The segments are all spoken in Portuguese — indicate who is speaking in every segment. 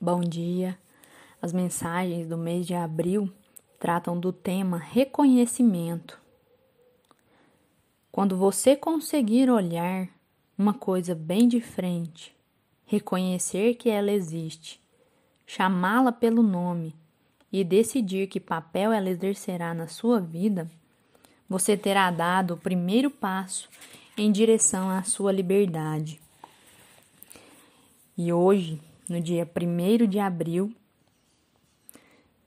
Speaker 1: Bom dia. As mensagens do mês de abril tratam do tema reconhecimento. Quando você conseguir olhar uma coisa bem de frente, reconhecer que ela existe, chamá-la pelo nome e decidir que papel ela exercerá na sua vida, você terá dado o primeiro passo em direção à sua liberdade. E hoje no dia 1 de abril,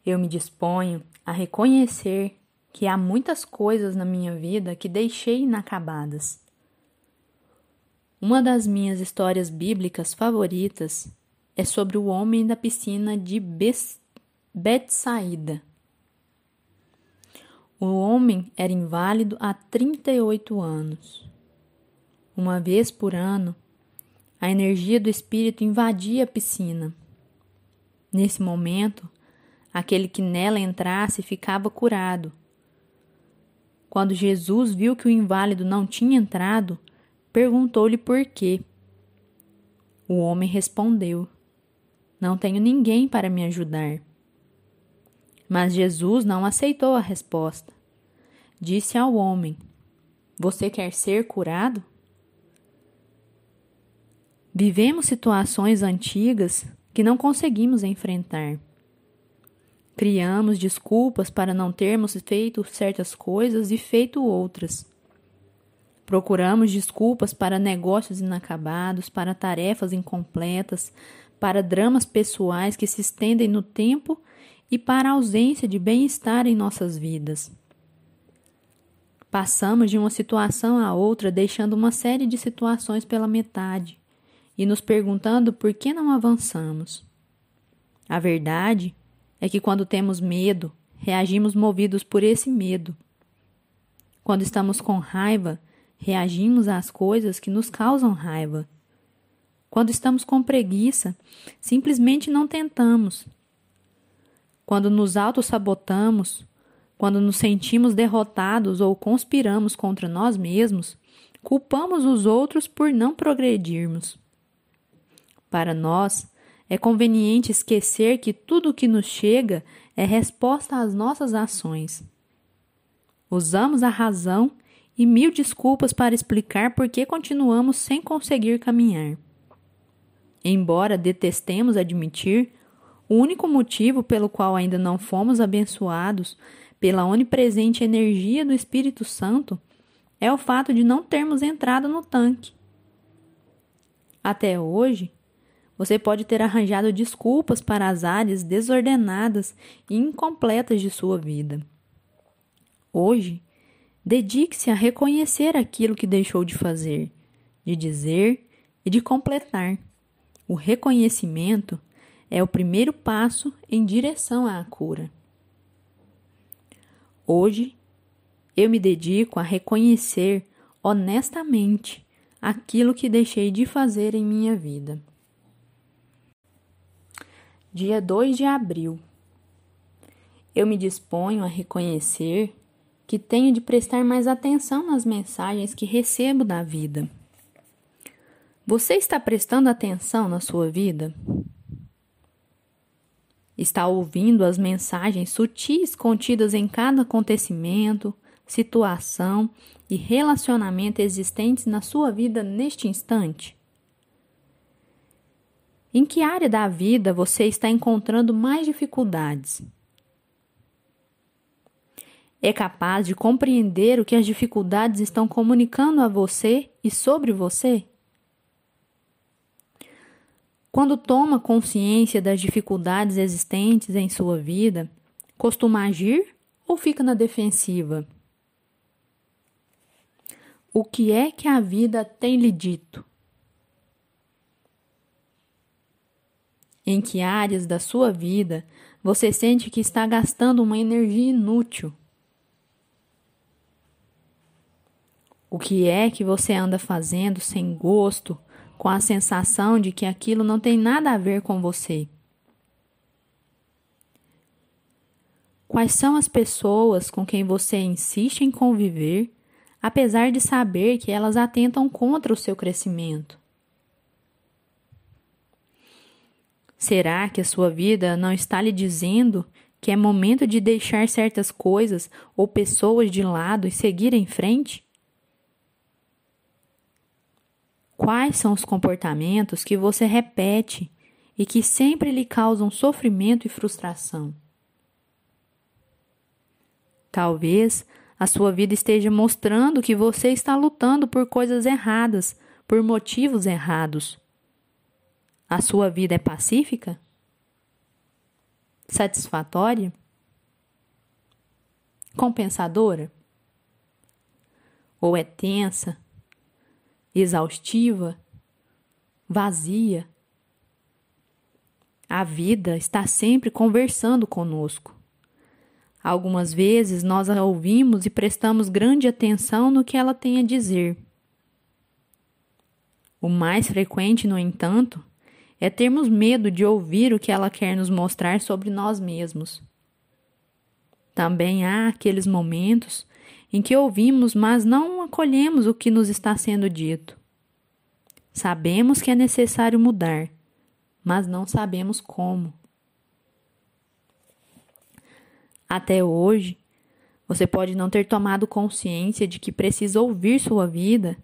Speaker 1: eu me disponho a reconhecer que há muitas coisas na minha vida que deixei inacabadas. Uma das minhas histórias bíblicas favoritas é sobre o homem da piscina de Betsaída. O homem era inválido há 38 anos. Uma vez por ano, a energia do espírito invadia a piscina. Nesse momento, aquele que nela entrasse ficava curado. Quando Jesus viu que o inválido não tinha entrado, perguntou-lhe por quê. O homem respondeu: Não tenho ninguém para me ajudar. Mas Jesus não aceitou a resposta. Disse ao homem: Você quer ser curado? Vivemos situações antigas que não conseguimos enfrentar. Criamos desculpas para não termos feito certas coisas e feito outras. Procuramos desculpas para negócios inacabados, para tarefas incompletas, para dramas pessoais que se estendem no tempo e para a ausência de bem-estar em nossas vidas. Passamos de uma situação a outra, deixando uma série de situações pela metade e nos perguntando por que não avançamos. A verdade é que quando temos medo, reagimos movidos por esse medo. Quando estamos com raiva, reagimos às coisas que nos causam raiva. Quando estamos com preguiça, simplesmente não tentamos. Quando nos auto-sabotamos, quando nos sentimos derrotados ou conspiramos contra nós mesmos, culpamos os outros por não progredirmos. Para nós, é conveniente esquecer que tudo o que nos chega é resposta às nossas ações. Usamos a razão e mil desculpas para explicar por que continuamos sem conseguir caminhar. Embora detestemos admitir, o único motivo pelo qual ainda não fomos abençoados pela onipresente energia do Espírito Santo é o fato de não termos entrado no tanque. Até hoje, você pode ter arranjado desculpas para as áreas desordenadas e incompletas de sua vida. Hoje, dedique-se a reconhecer aquilo que deixou de fazer, de dizer e de completar. O reconhecimento é o primeiro passo em direção à cura. Hoje, eu me dedico a reconhecer honestamente aquilo que deixei de fazer em minha vida dia 2 de abril. Eu me disponho a reconhecer que tenho de prestar mais atenção nas mensagens que recebo da vida. Você está prestando atenção na sua vida? Está ouvindo as mensagens sutis contidas em cada acontecimento, situação e relacionamento existentes na sua vida neste instante? Em que área da vida você está encontrando mais dificuldades? É capaz de compreender o que as dificuldades estão comunicando a você e sobre você? Quando toma consciência das dificuldades existentes em sua vida, costuma agir ou fica na defensiva? O que é que a vida tem lhe dito? Em que áreas da sua vida você sente que está gastando uma energia inútil? O que é que você anda fazendo sem gosto, com a sensação de que aquilo não tem nada a ver com você? Quais são as pessoas com quem você insiste em conviver, apesar de saber que elas atentam contra o seu crescimento? Será que a sua vida não está lhe dizendo que é momento de deixar certas coisas ou pessoas de lado e seguir em frente? Quais são os comportamentos que você repete e que sempre lhe causam sofrimento e frustração? Talvez a sua vida esteja mostrando que você está lutando por coisas erradas, por motivos errados. A sua vida é pacífica? Satisfatória? Compensadora? Ou é tensa, exaustiva, vazia? A vida está sempre conversando conosco. Algumas vezes nós a ouvimos e prestamos grande atenção no que ela tem a dizer. O mais frequente, no entanto, é termos medo de ouvir o que ela quer nos mostrar sobre nós mesmos. Também há aqueles momentos em que ouvimos, mas não acolhemos o que nos está sendo dito. Sabemos que é necessário mudar, mas não sabemos como. Até hoje, você pode não ter tomado consciência de que precisa ouvir sua vida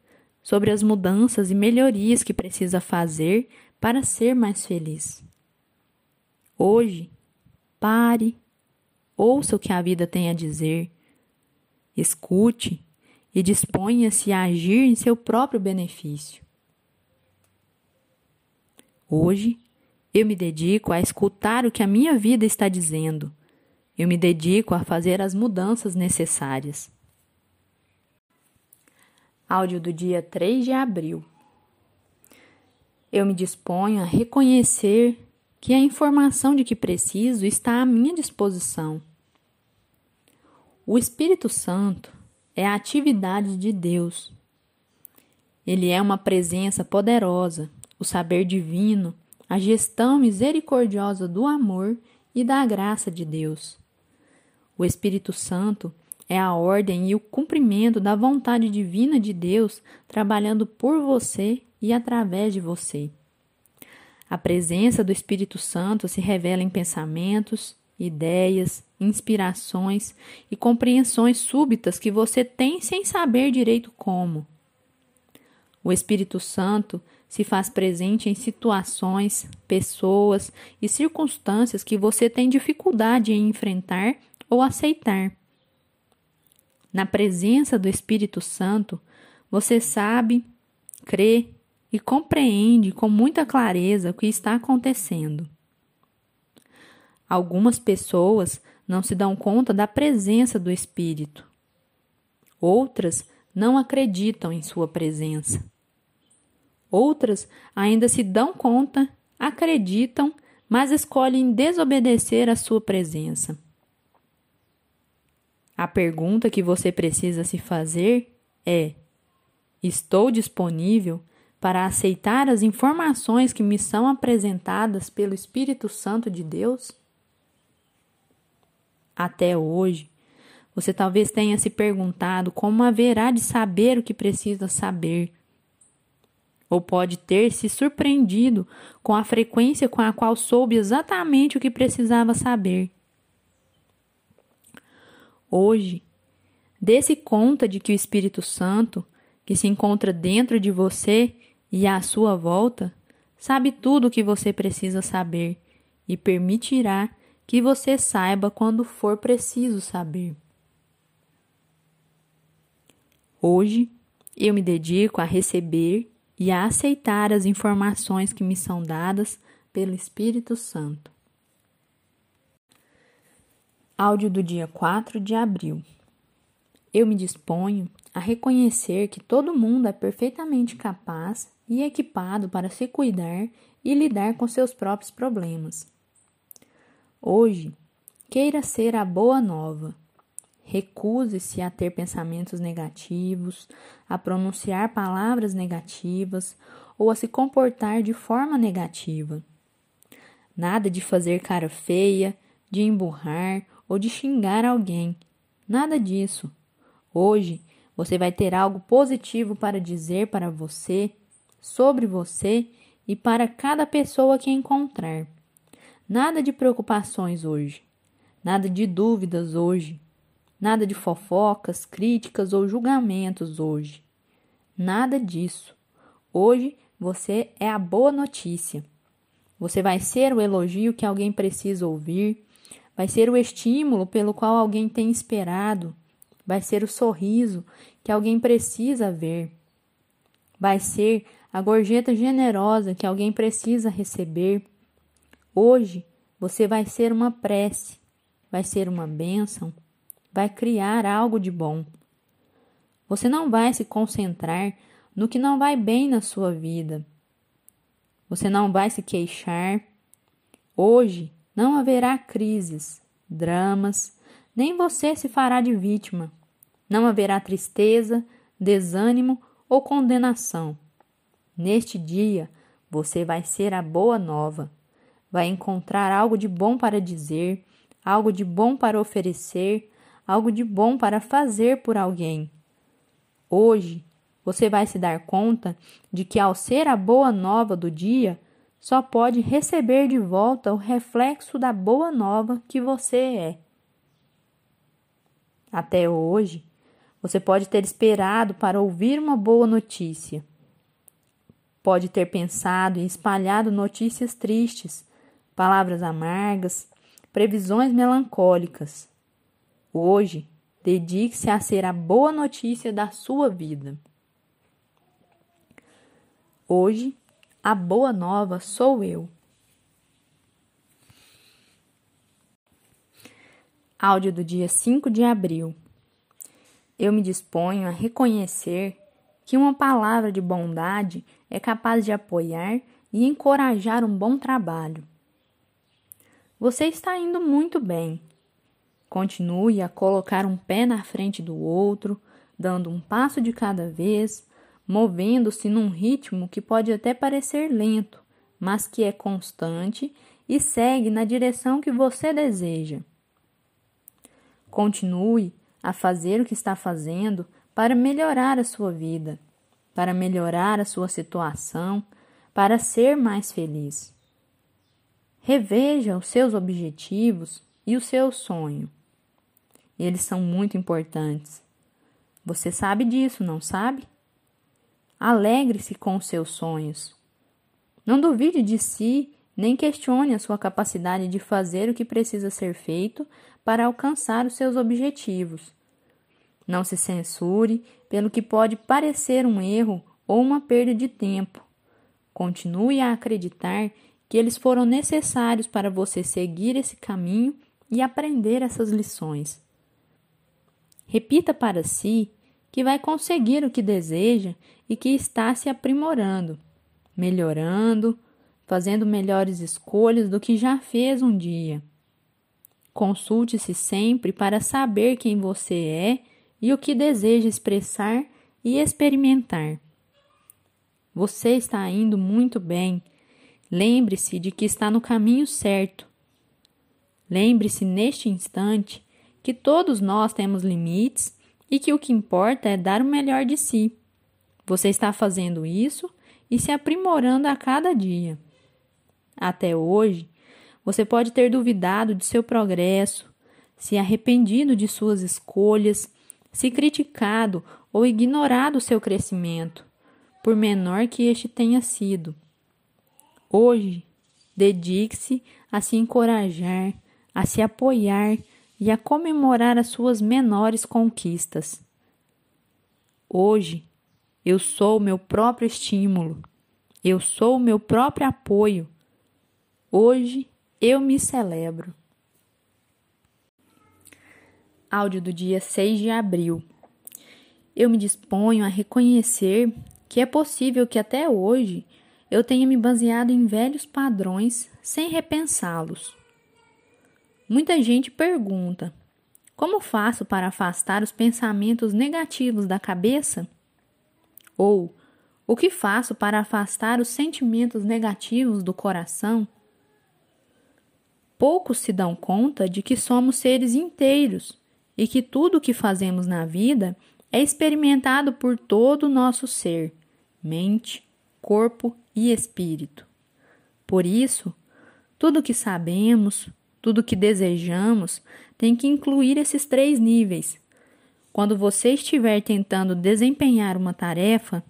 Speaker 1: sobre as mudanças e melhorias que precisa fazer para ser mais feliz. Hoje, pare, ouça o que a vida tem a dizer, escute e disponha-se a agir em seu próprio benefício. Hoje, eu me dedico a escutar o que a minha vida está dizendo eu me dedico a fazer as mudanças necessárias. Áudio do dia 3 de abril. Eu me disponho a reconhecer que a informação de que preciso está à minha disposição. O Espírito Santo é a atividade de Deus. Ele é uma presença poderosa, o saber divino, a gestão misericordiosa do amor e da graça de Deus. O Espírito Santo é a ordem e o cumprimento da vontade divina de Deus trabalhando por você e através de você. A presença do Espírito Santo se revela em pensamentos, ideias, inspirações e compreensões súbitas que você tem sem saber direito como. O Espírito Santo se faz presente em situações, pessoas e circunstâncias que você tem dificuldade em enfrentar ou aceitar. Na presença do Espírito Santo, você sabe, crê e compreende com muita clareza o que está acontecendo. Algumas pessoas não se dão conta da presença do Espírito. Outras não acreditam em sua presença. Outras ainda se dão conta, acreditam, mas escolhem desobedecer à sua presença. A pergunta que você precisa se fazer é: estou disponível para aceitar as informações que me são apresentadas pelo Espírito Santo de Deus? Até hoje, você talvez tenha se perguntado como haverá de saber o que precisa saber. Ou pode ter se surpreendido com a frequência com a qual soube exatamente o que precisava saber. Hoje, dê-se conta de que o Espírito Santo, que se encontra dentro de você e à sua volta, sabe tudo o que você precisa saber e permitirá que você saiba quando for preciso saber. Hoje, eu me dedico a receber e a aceitar as informações que me são dadas pelo Espírito Santo. Áudio do dia 4 de abril. Eu me disponho a reconhecer que todo mundo é perfeitamente capaz e equipado para se cuidar e lidar com seus próprios problemas. Hoje, queira ser a boa nova. Recuse-se a ter pensamentos negativos, a pronunciar palavras negativas ou a se comportar de forma negativa. Nada de fazer cara feia, de emburrar ou de xingar alguém. Nada disso. Hoje você vai ter algo positivo para dizer para você, sobre você e para cada pessoa que encontrar. Nada de preocupações hoje, nada de dúvidas hoje, nada de fofocas, críticas ou julgamentos hoje. Nada disso. Hoje você é a boa notícia. Você vai ser o elogio que alguém precisa ouvir, vai ser o estímulo pelo qual alguém tem esperado, vai ser o sorriso que alguém precisa ver, vai ser a gorjeta generosa que alguém precisa receber. Hoje você vai ser uma prece, vai ser uma bênção, vai criar algo de bom. Você não vai se concentrar no que não vai bem na sua vida. Você não vai se queixar. Hoje não haverá crises, dramas, nem você se fará de vítima. Não haverá tristeza, desânimo ou condenação. Neste dia, você vai ser a boa nova vai encontrar algo de bom para dizer, algo de bom para oferecer, algo de bom para fazer por alguém. Hoje, você vai se dar conta de que, ao ser a boa nova do dia, só pode receber de volta o reflexo da boa nova que você é. Até hoje, você pode ter esperado para ouvir uma boa notícia. Pode ter pensado e espalhado notícias tristes, palavras amargas, previsões melancólicas. Hoje, dedique-se a ser a boa notícia da sua vida. Hoje, a boa nova sou eu. Áudio do dia 5 de abril. Eu me disponho a reconhecer que uma palavra de bondade é capaz de apoiar e encorajar um bom trabalho. Você está indo muito bem. Continue a colocar um pé na frente do outro, dando um passo de cada vez, movendo-se num ritmo que pode até parecer lento, mas que é constante e segue na direção que você deseja. Continue a fazer o que está fazendo para melhorar a sua vida, para melhorar a sua situação, para ser mais feliz. Reveja os seus objetivos e o seu sonho. Eles são muito importantes. Você sabe disso, não sabe? Alegre-se com os seus sonhos. Não duvide de si, nem questione a sua capacidade de fazer o que precisa ser feito para alcançar os seus objetivos. Não se censure pelo que pode parecer um erro ou uma perda de tempo. Continue a acreditar que eles foram necessários para você seguir esse caminho e aprender essas lições. Repita para si que vai conseguir o que deseja e que está se aprimorando, melhorando, fazendo melhores escolhas do que já fez um dia. Consulte-se sempre para saber quem você é e o que deseja expressar e experimentar. Você está indo muito bem Lembre-se de que está no caminho certo. Lembre-se neste instante que todos nós temos limites e que o que importa é dar o melhor de si. Você está fazendo isso e se aprimorando a cada dia. Até hoje, você pode ter duvidado de seu progresso, se arrependido de suas escolhas, se criticado ou ignorado seu crescimento, por menor que este tenha sido. Hoje, dedique-se a se encorajar, a se apoiar e a comemorar as suas menores conquistas. Hoje, eu sou o meu próprio estímulo, eu sou o meu próprio apoio. Hoje, eu me celebro. Áudio do dia 6 de abril. Eu me disponho a reconhecer que é possível que até hoje eu tenha me baseado em velhos padrões sem repensá-los. Muita gente pergunta: como faço para afastar os pensamentos negativos da cabeça? Ou o que faço para afastar os sentimentos negativos do coração? Poucos se dão conta de que somos seres inteiros e que tudo o que fazemos na vida é experimentado por todo o nosso ser, mente, corpo e espírito. Por isso, Tudo que sabemos, tudo que desejamos, tem que incluir esses três níveis. Quando você estiver tentando desempenhar uma tarefa,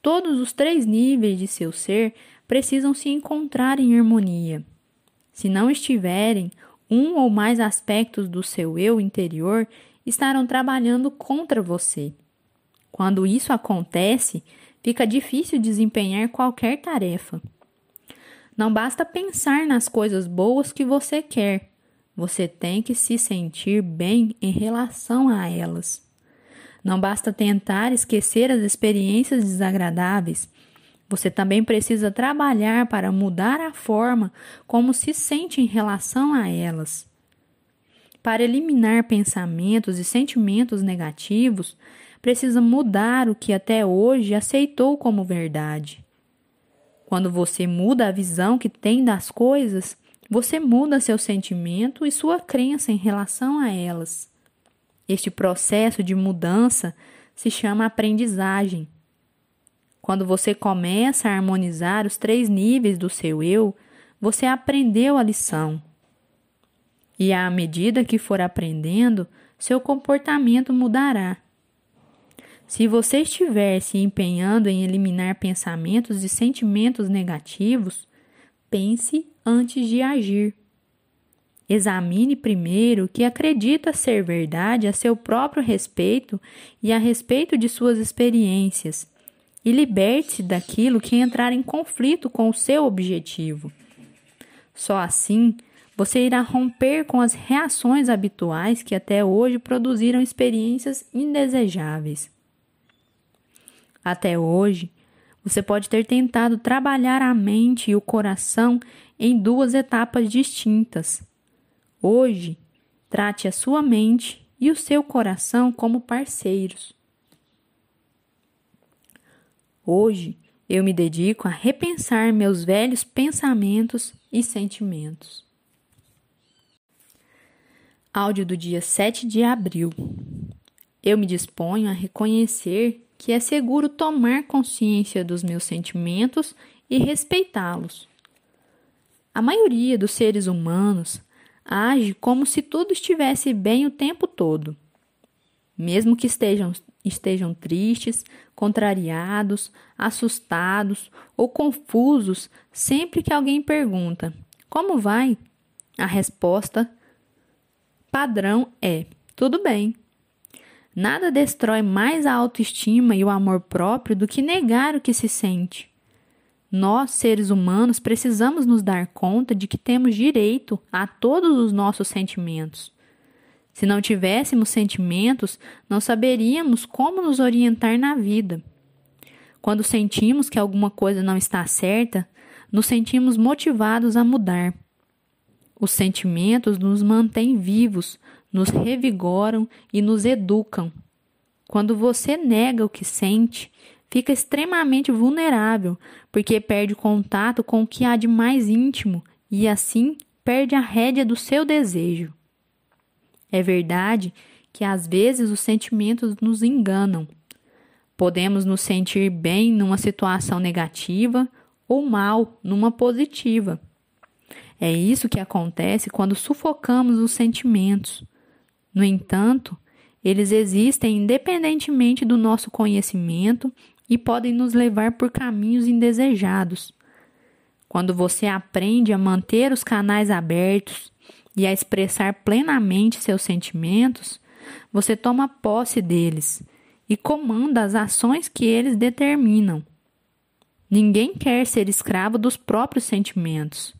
Speaker 1: todos os três níveis de seu ser precisam se encontrar em harmonia. Se não estiverem, um ou mais aspectos do seu eu interior estarão trabalhando contra você. Quando isso acontece, fica difícil desempenhar qualquer tarefa. Não basta pensar nas coisas boas que você quer, você tem que se sentir bem em relação a elas. Não basta tentar esquecer as experiências desagradáveis, você também precisa trabalhar para mudar a forma como se sente em relação a elas. Para eliminar pensamentos e sentimentos negativos, precisa mudar o que até hoje aceitou como verdade. Quando você muda a visão que tem das coisas, você muda seu sentimento e sua crença em relação a elas. Este processo de mudança se chama aprendizagem. Quando você começa a harmonizar os três níveis do seu eu, você aprendeu a lição. E à medida que for aprendendo, seu comportamento mudará. Se você estiver se empenhando em eliminar pensamentos e sentimentos negativos, pense antes de agir. Examine primeiro o que acredita ser verdade a seu próprio respeito e a respeito de suas experiências e liberte-se daquilo que entrar em conflito com o seu objetivo. Só assim você irá romper com as reações habituais que até hoje produziram experiências indesejáveis. Até hoje, você pode ter tentado trabalhar a mente e o coração em duas etapas distintas. Hoje, trate a sua mente e o seu coração como parceiros. Hoje eu me dedico a repensar meus velhos pensamentos e sentimentos. Áudio do dia 7 de abril. Eu me disponho a reconhecer que é seguro tomar consciência dos meus sentimentos e respeitá-los. A maioria dos seres humanos age como se tudo estivesse bem o tempo todo. Mesmo que estejam estejam tristes, contrariados, assustados ou confusos sempre que alguém pergunta: Como vai? A resposta padrão é: Tudo bem. Nada destrói mais a autoestima e o amor próprio do que negar o que se sente. Nós, seres humanos, precisamos nos dar conta de que temos direito a todos os nossos sentimentos se não tivéssemos sentimentos, não saberíamos como nos orientar na vida. Quando sentimos que alguma coisa não está certa, nos sentimos motivados a mudar. Os sentimentos nos mantêm vivos, nos revigoram e nos educam. Quando você nega o que sente, fica extremamente vulnerável, porque perde contato com o que há de mais íntimo e assim perde a rédea do seu desejo. É verdade que às vezes os sentimentos nos enganam. Podemos nos sentir bem numa situação negativa ou mal numa positiva. É isso que acontece quando sufocamos os sentimentos. No entanto, eles existem independentemente do nosso conhecimento e podem nos levar por caminhos indesejados. Quando você aprende a manter os canais abertos e a expressar plenamente seus sentimentos, você toma posse deles e comanda as ações que eles determinam. Ninguém quer ser escravo dos próprios sentimentos.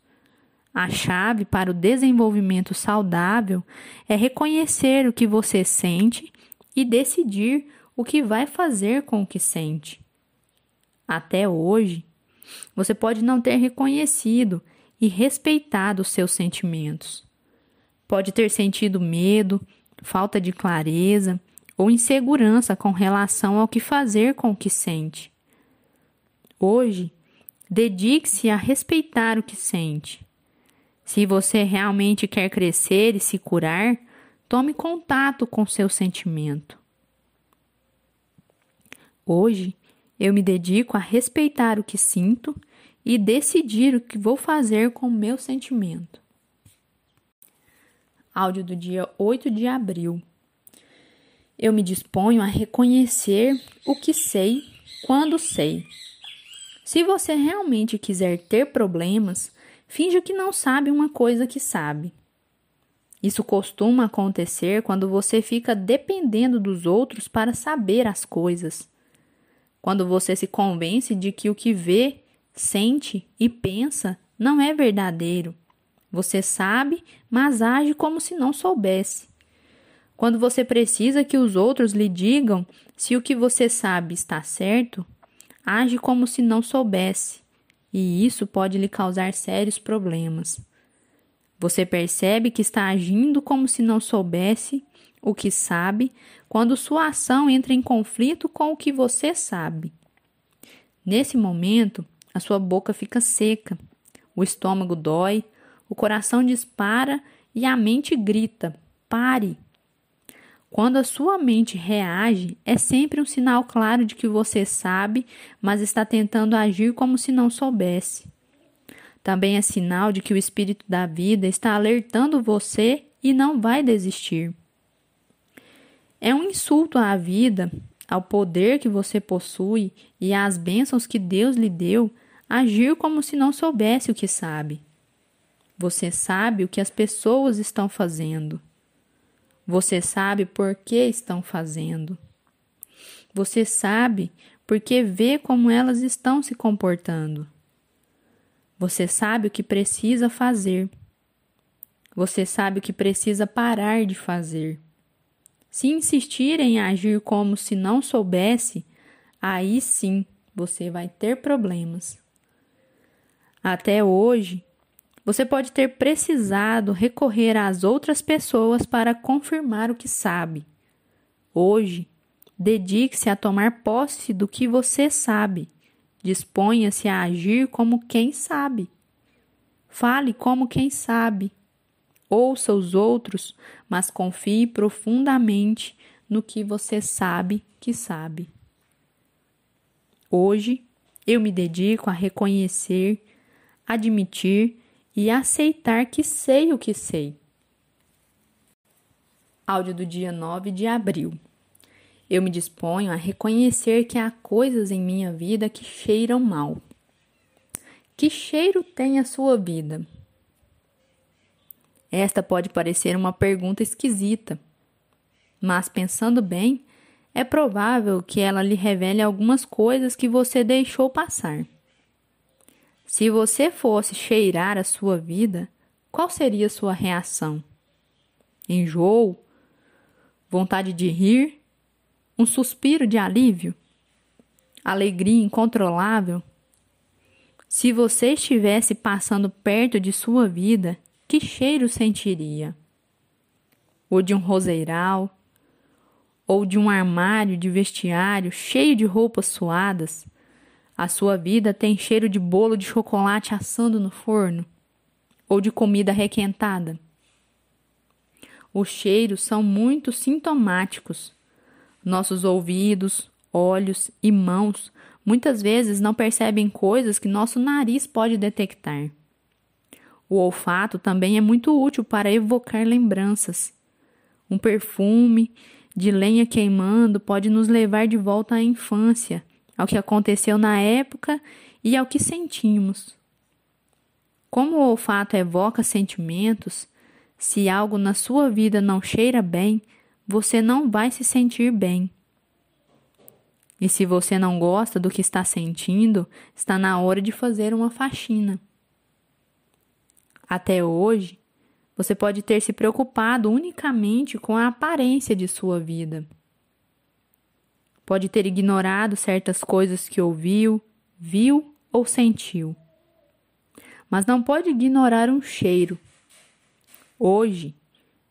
Speaker 1: A chave para o desenvolvimento saudável é reconhecer o que você sente e decidir o que vai fazer com o que sente. Até hoje, você pode não ter reconhecido e respeitado os seus sentimentos. Pode ter sentido medo, falta de clareza ou insegurança com relação ao que fazer com o que sente. Hoje, dedique-se a respeitar o que sente. Se você realmente quer crescer e se curar, tome contato com seu sentimento. Hoje, eu me dedico a respeitar o que sinto e decidir o que vou fazer com o meu sentimento. Áudio do dia 8 de abril. Eu me disponho a reconhecer o que sei quando sei. Se você realmente quiser ter problemas, finja que não sabe uma coisa que sabe. Isso costuma acontecer quando você fica dependendo dos outros para saber as coisas. Quando você se convence de que o que vê, sente e pensa não é verdadeiro. Você sabe, mas age como se não soubesse. Quando você precisa que os outros lhe digam se o que você sabe está certo, age como se não soubesse, e isso pode lhe causar sérios problemas. Você percebe que está agindo como se não soubesse o que sabe quando sua ação entra em conflito com o que você sabe. Nesse momento, a sua boca fica seca, o estômago dói, o coração dispara e a mente grita: pare! Quando a sua mente reage, é sempre um sinal claro de que você sabe, mas está tentando agir como se não soubesse. Também é sinal de que o espírito da vida está alertando você e não vai desistir. É um insulto à vida, ao poder que você possui e às bênçãos que Deus lhe deu, agir como se não soubesse o que sabe. Você sabe o que as pessoas estão fazendo. Você sabe por que estão fazendo. Você sabe porque vê como elas estão se comportando. Você sabe o que precisa fazer. Você sabe o que precisa parar de fazer. Se insistir em agir como se não soubesse, aí sim você vai ter problemas. Até hoje, você pode ter precisado recorrer às outras pessoas para confirmar o que sabe. Hoje, dedique-se a tomar posse do que você sabe Disponha-se a agir como quem sabe. Fale como quem sabe. Ouça os outros, mas confie profundamente no que você sabe que sabe. Hoje, eu me dedico a reconhecer, admitir e aceitar que sei o que sei. Áudio do dia 9 de abril. Eu me disponho a reconhecer que há coisas em minha vida que cheiram mal. Que cheiro tem a sua vida? Esta pode parecer uma pergunta esquisita, mas pensando bem, é provável que ela lhe revele algumas coisas que você deixou passar. Se você fosse cheirar a sua vida, qual seria a sua reação? Enjoo? Vontade de rir? um suspiro de alívio, alegria incontrolável. Se você estivesse passando perto de sua vida, que cheiro sentiria? Ou de um roseiral, ou de um armário de vestiário cheio de roupas suadas? A sua vida tem cheiro de bolo de chocolate assando no forno? Ou de comida requentada? Os cheiros são muito sintomáticos nossos ouvidos, olhos e mãos muitas vezes não percebem coisas que nosso nariz pode detectar. O olfato também é muito útil para evocar lembranças. Um perfume de lenha queimando pode nos levar de volta à infância, ao que aconteceu na época e ao que sentimos. Como o olfato evoca sentimentos, se algo na sua vida não cheira bem, você não vai se sentir bem. E se você não gosta do que está sentindo, está na hora de fazer uma faxina. Até hoje, você pode ter se preocupado unicamente com a aparência de sua vida. Pode ter ignorado certas coisas que ouviu, viu ou sentiu. Mas não pode ignorar um cheiro. Hoje,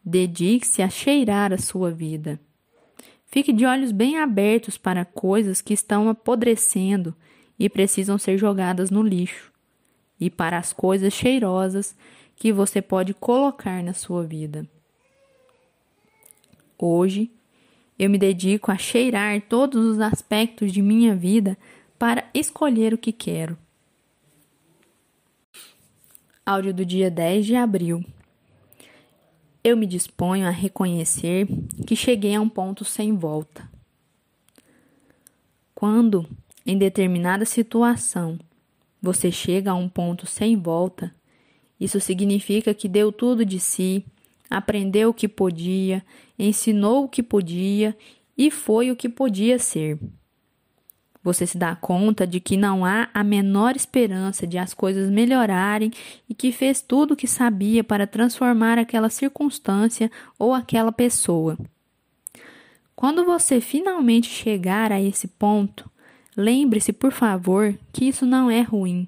Speaker 1: Dedique-se a cheirar a sua vida. Fique de olhos bem abertos para coisas que estão apodrecendo e precisam ser jogadas no lixo, e para as coisas cheirosas que você pode colocar na sua vida. Hoje, eu me dedico a cheirar todos os aspectos de minha vida para escolher o que quero. Áudio do dia 10 de abril. Eu me disponho a reconhecer que cheguei a um ponto sem volta. Quando, em determinada situação, você chega a um ponto sem volta, isso significa que deu tudo de si, aprendeu o que podia, ensinou o que podia e foi o que podia ser. Você se dá conta de que não há a menor esperança de as coisas melhorarem e que fez tudo o que sabia para transformar aquela circunstância ou aquela pessoa. Quando você finalmente chegar a esse ponto, lembre-se, por favor, que isso não é ruim.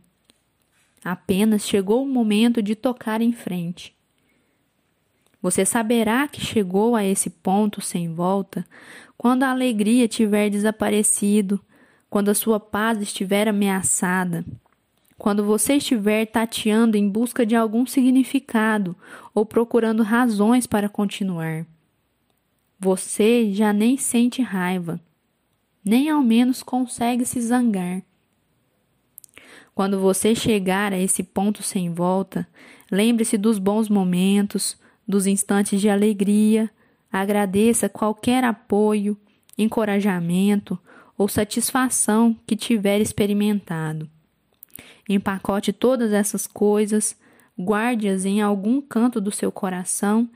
Speaker 1: Apenas chegou o momento de tocar em frente. Você saberá que chegou a esse ponto sem volta quando a alegria tiver desaparecido quando a sua paz estiver ameaçada, quando você estiver tateando em busca de algum significado ou procurando razões para continuar. Você já nem sente raiva, nem ao menos consegue se zangar. Quando você chegar a esse ponto sem volta, lembre-se dos bons momentos, dos instantes de alegria, agradeça qualquer apoio, encorajamento ou satisfação que tiver experimentado. Empacote todas essas coisas, guarde-as em algum canto do seu coração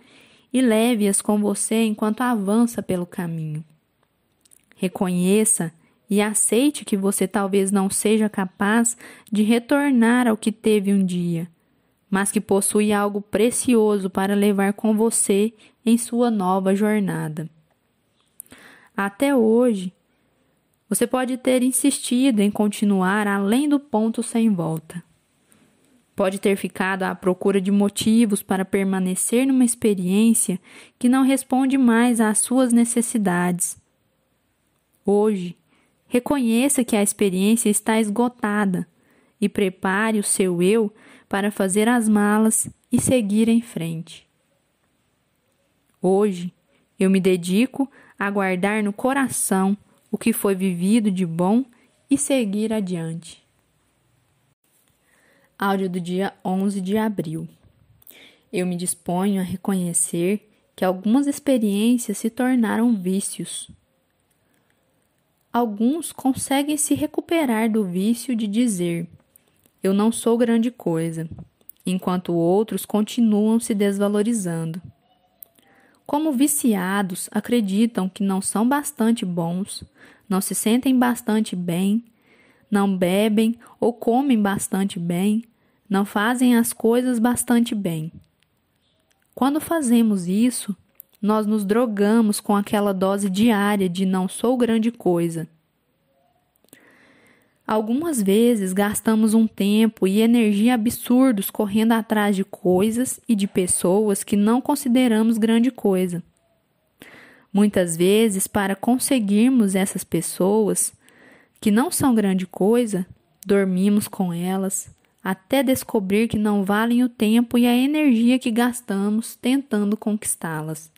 Speaker 1: e leve-as com você enquanto avança pelo caminho. Reconheça e aceite que você talvez não seja capaz de retornar ao que teve um dia, mas que possui algo precioso para levar com você em sua nova jornada. Até hoje, você pode ter insistido em continuar além do ponto sem volta. Pode ter ficado à procura de motivos para permanecer numa experiência que não responde mais às suas necessidades. Hoje, reconheça que a experiência está esgotada e prepare o seu eu para fazer as malas e seguir em frente. Hoje, eu me dedico a guardar no coração o que foi vivido de bom e seguir adiante. Áudio do dia 11 de abril. Eu me disponho a reconhecer que algumas experiências se tornaram vícios. Alguns conseguem se recuperar do vício de dizer: Eu não sou grande coisa, enquanto outros continuam se desvalorizando. Como viciados acreditam que não são bastante bons, não se sentem bastante bem, não bebem ou comem bastante bem, não fazem as coisas bastante bem. Quando fazemos isso, nós nos drogamos com aquela dose diária de não sou grande coisa. Algumas vezes gastamos um tempo e energia absurdos correndo atrás de coisas e de pessoas que não consideramos grande coisa. Muitas vezes, para conseguirmos essas pessoas que não são grande coisa, dormimos com elas até descobrir que não valem o tempo e a energia que gastamos tentando conquistá-las.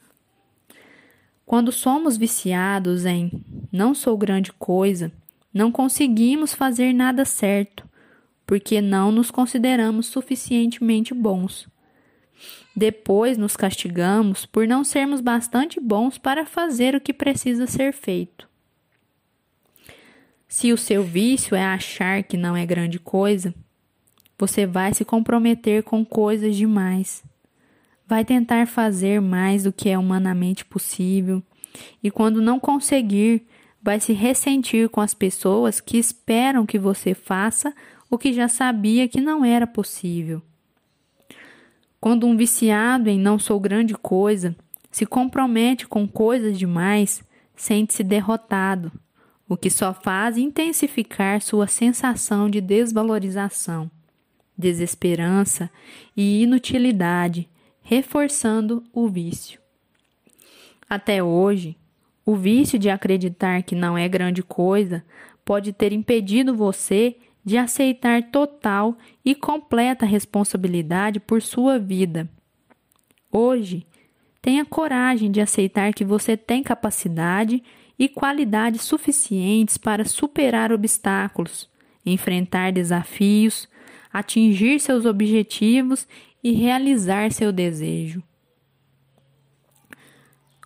Speaker 1: Quando somos viciados em não sou grande coisa, não conseguimos fazer nada certo, porque não nos consideramos suficientemente bons. Depois nos castigamos por não sermos bastante bons para fazer o que precisa ser feito. Se o seu vício é achar que não é grande coisa, você vai se comprometer com coisas demais. Vai tentar fazer mais do que é humanamente possível, e quando não conseguir, vai se ressentir com as pessoas que esperam que você faça o que já sabia que não era possível. Quando um viciado em não sou grande coisa se compromete com coisas demais, sente-se derrotado, o que só faz intensificar sua sensação de desvalorização, desesperança e inutilidade, reforçando o vício. Até hoje, o vício de acreditar que não é grande coisa pode ter impedido você de aceitar total e completa responsabilidade por sua vida. Hoje, tenha coragem de aceitar que você tem capacidade e qualidades suficientes para superar obstáculos, enfrentar desafios, atingir seus objetivos e realizar seu desejo.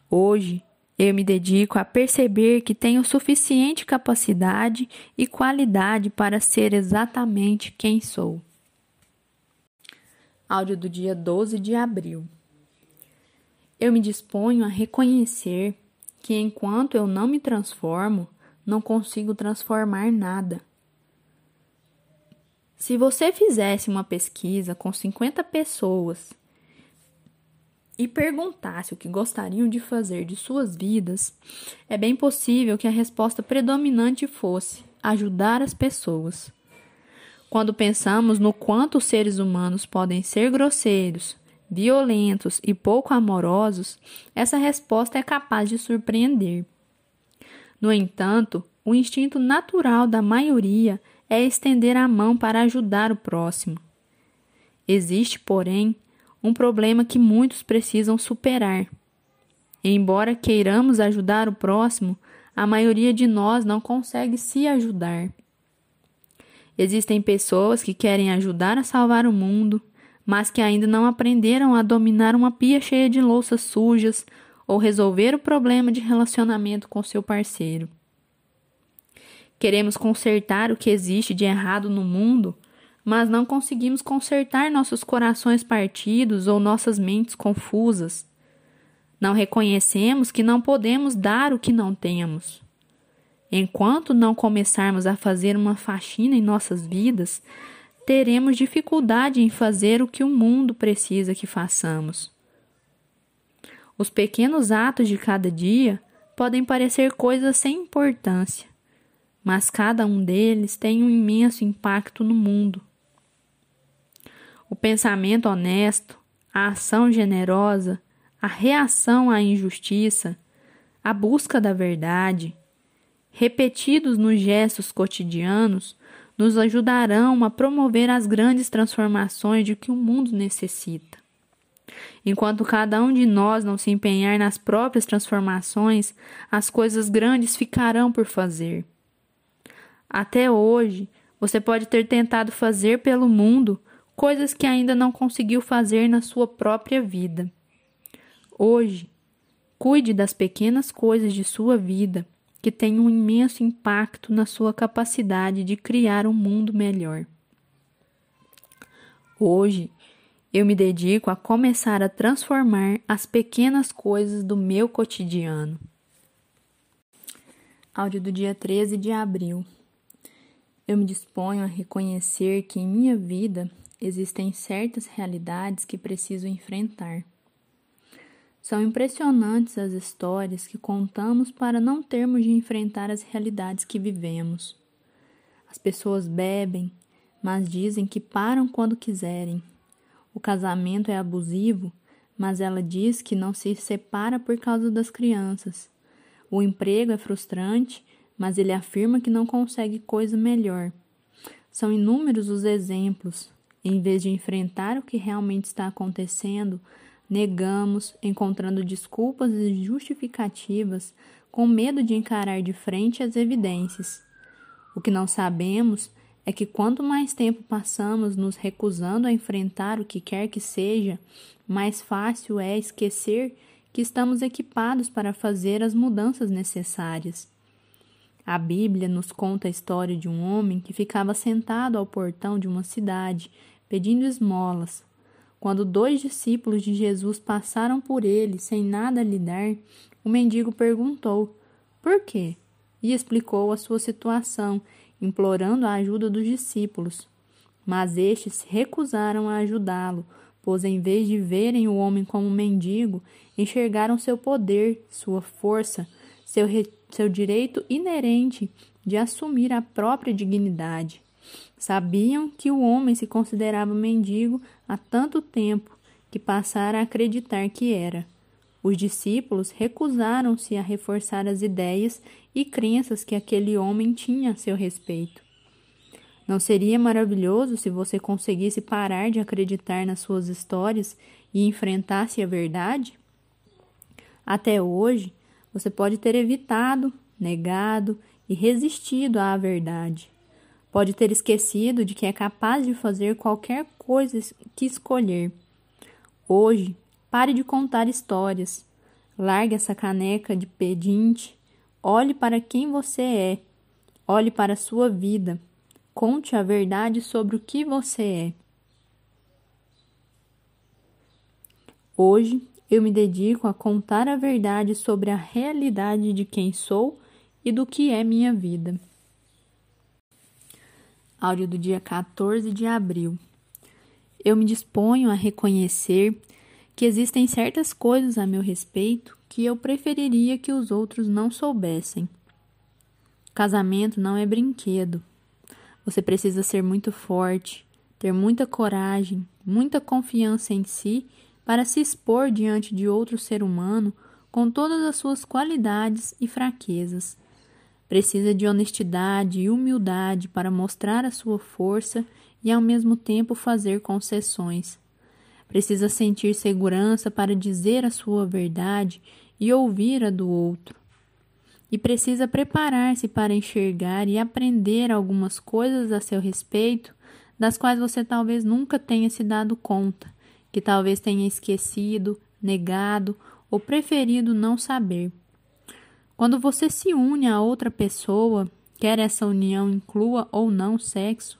Speaker 1: Hoje, eu me dedico a perceber que tenho suficiente capacidade e qualidade para ser exatamente quem sou. Áudio do dia 12 de abril. Eu me disponho a reconhecer que enquanto eu não me transformo, não consigo transformar nada. Se você fizesse uma pesquisa com 50 pessoas e perguntasse o que gostariam de fazer de suas vidas, é bem possível que a resposta predominante fosse ajudar as pessoas. Quando pensamos no quanto os seres humanos podem ser grosseiros, violentos e pouco amorosos, essa resposta é capaz de surpreender. No entanto, o instinto natural da maioria é estender a mão para ajudar o próximo. Existe, porém, um problema que muitos precisam superar. Embora queiramos ajudar o próximo, a maioria de nós não consegue se ajudar. Existem pessoas que querem ajudar a salvar o mundo, mas que ainda não aprenderam a dominar uma pia cheia de louças sujas ou resolver o problema de relacionamento com seu parceiro. Queremos consertar o que existe de errado no mundo, mas não conseguimos consertar nossos corações partidos ou nossas mentes confusas. Não reconhecemos que não podemos dar o que não temos. Enquanto não começarmos a fazer uma faxina em nossas vidas, teremos dificuldade em fazer o que o mundo precisa que façamos. Os pequenos atos de cada dia podem parecer coisas sem importância, mas cada um deles tem um imenso impacto no mundo. O pensamento honesto, a ação generosa, a reação à injustiça, a busca da verdade, repetidos nos gestos cotidianos, nos ajudarão a promover as grandes transformações de que o mundo necessita. Enquanto cada um de nós não se empenhar nas próprias transformações, as coisas grandes ficarão por fazer. Até hoje, você pode ter tentado fazer pelo mundo coisas que ainda não conseguiu fazer na sua própria vida. Hoje, cuide das pequenas coisas de sua vida que têm um imenso impacto na sua capacidade de criar um mundo melhor. Hoje, eu me dedico a começar a transformar as pequenas coisas do meu cotidiano. Áudio do dia 13 de abril. Eu me disponho a reconhecer que em minha vida existem certas realidades que preciso enfrentar. São impressionantes as histórias que contamos para não termos de enfrentar as realidades que vivemos. As pessoas bebem, mas dizem que param quando quiserem. O casamento é abusivo, mas ela diz que não se separa por causa das crianças. O emprego é frustrante, mas ele afirma que não consegue coisa melhor. São inúmeros os exemplos, em vez de enfrentar o que realmente está acontecendo, negamos, encontrando desculpas e justificativas, com medo de encarar de frente as evidências. O que não sabemos é que quanto mais tempo passamos nos recusando a enfrentar o que quer que seja, mais fácil é esquecer que estamos equipados para fazer as mudanças necessárias. A Bíblia nos conta a história de um homem que ficava sentado ao portão de uma cidade pedindo esmolas. Quando dois discípulos de Jesus passaram por ele sem nada lhe dar, o mendigo perguntou: Por quê? E explicou a sua situação, implorando a ajuda dos discípulos. Mas estes recusaram a ajudá-lo, pois em vez de verem o homem como mendigo, enxergaram seu poder, sua força, seu, seu direito inerente de assumir a própria dignidade. Sabiam que o homem se considerava mendigo há tanto tempo que passara a acreditar que era. Os discípulos recusaram-se a reforçar as ideias e crenças que aquele homem tinha a seu respeito. Não seria maravilhoso se você conseguisse parar de acreditar nas suas histórias e enfrentasse a verdade? Até hoje, você pode ter evitado, negado e resistido à verdade. Pode ter esquecido de que é capaz de fazer qualquer coisa que escolher. Hoje, pare de contar histórias. Largue essa caneca de pedinte. Olhe para quem você é. Olhe para a sua vida. Conte a verdade sobre o que você é. Hoje eu me dedico a contar a verdade sobre a realidade de quem sou e do que é minha vida. Áudio do dia 14 de abril. Eu me disponho a reconhecer que existem certas coisas a meu respeito que eu preferiria que os outros não soubessem. Casamento não é brinquedo. Você precisa ser muito forte, ter muita coragem, muita confiança em si para se expor diante de outro ser humano com todas as suas qualidades e fraquezas. Precisa de honestidade e humildade para mostrar a sua força e ao mesmo tempo fazer concessões. Precisa sentir segurança para dizer a sua verdade e ouvir a do outro. E precisa preparar-se para enxergar e aprender algumas coisas a seu respeito das quais você talvez nunca tenha se dado conta que talvez tenha esquecido, negado ou preferido não saber. Quando você se une a outra pessoa, quer essa união inclua ou não sexo,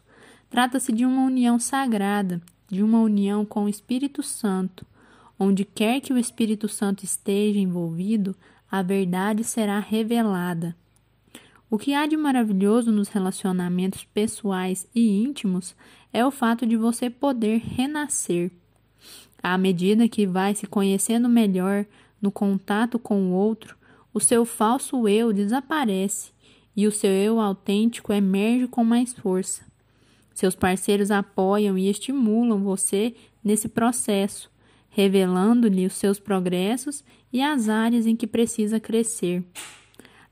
Speaker 1: trata-se de uma união sagrada, de uma união com o Espírito Santo. Onde quer que o Espírito Santo esteja envolvido, a verdade será revelada. O que há de maravilhoso nos relacionamentos pessoais e íntimos é o fato de você poder renascer. À medida que vai se conhecendo melhor no contato com o outro, o seu falso eu desaparece e o seu eu autêntico emerge com mais força. Seus parceiros apoiam e estimulam você nesse processo, revelando-lhe os seus progressos e as áreas em que precisa crescer.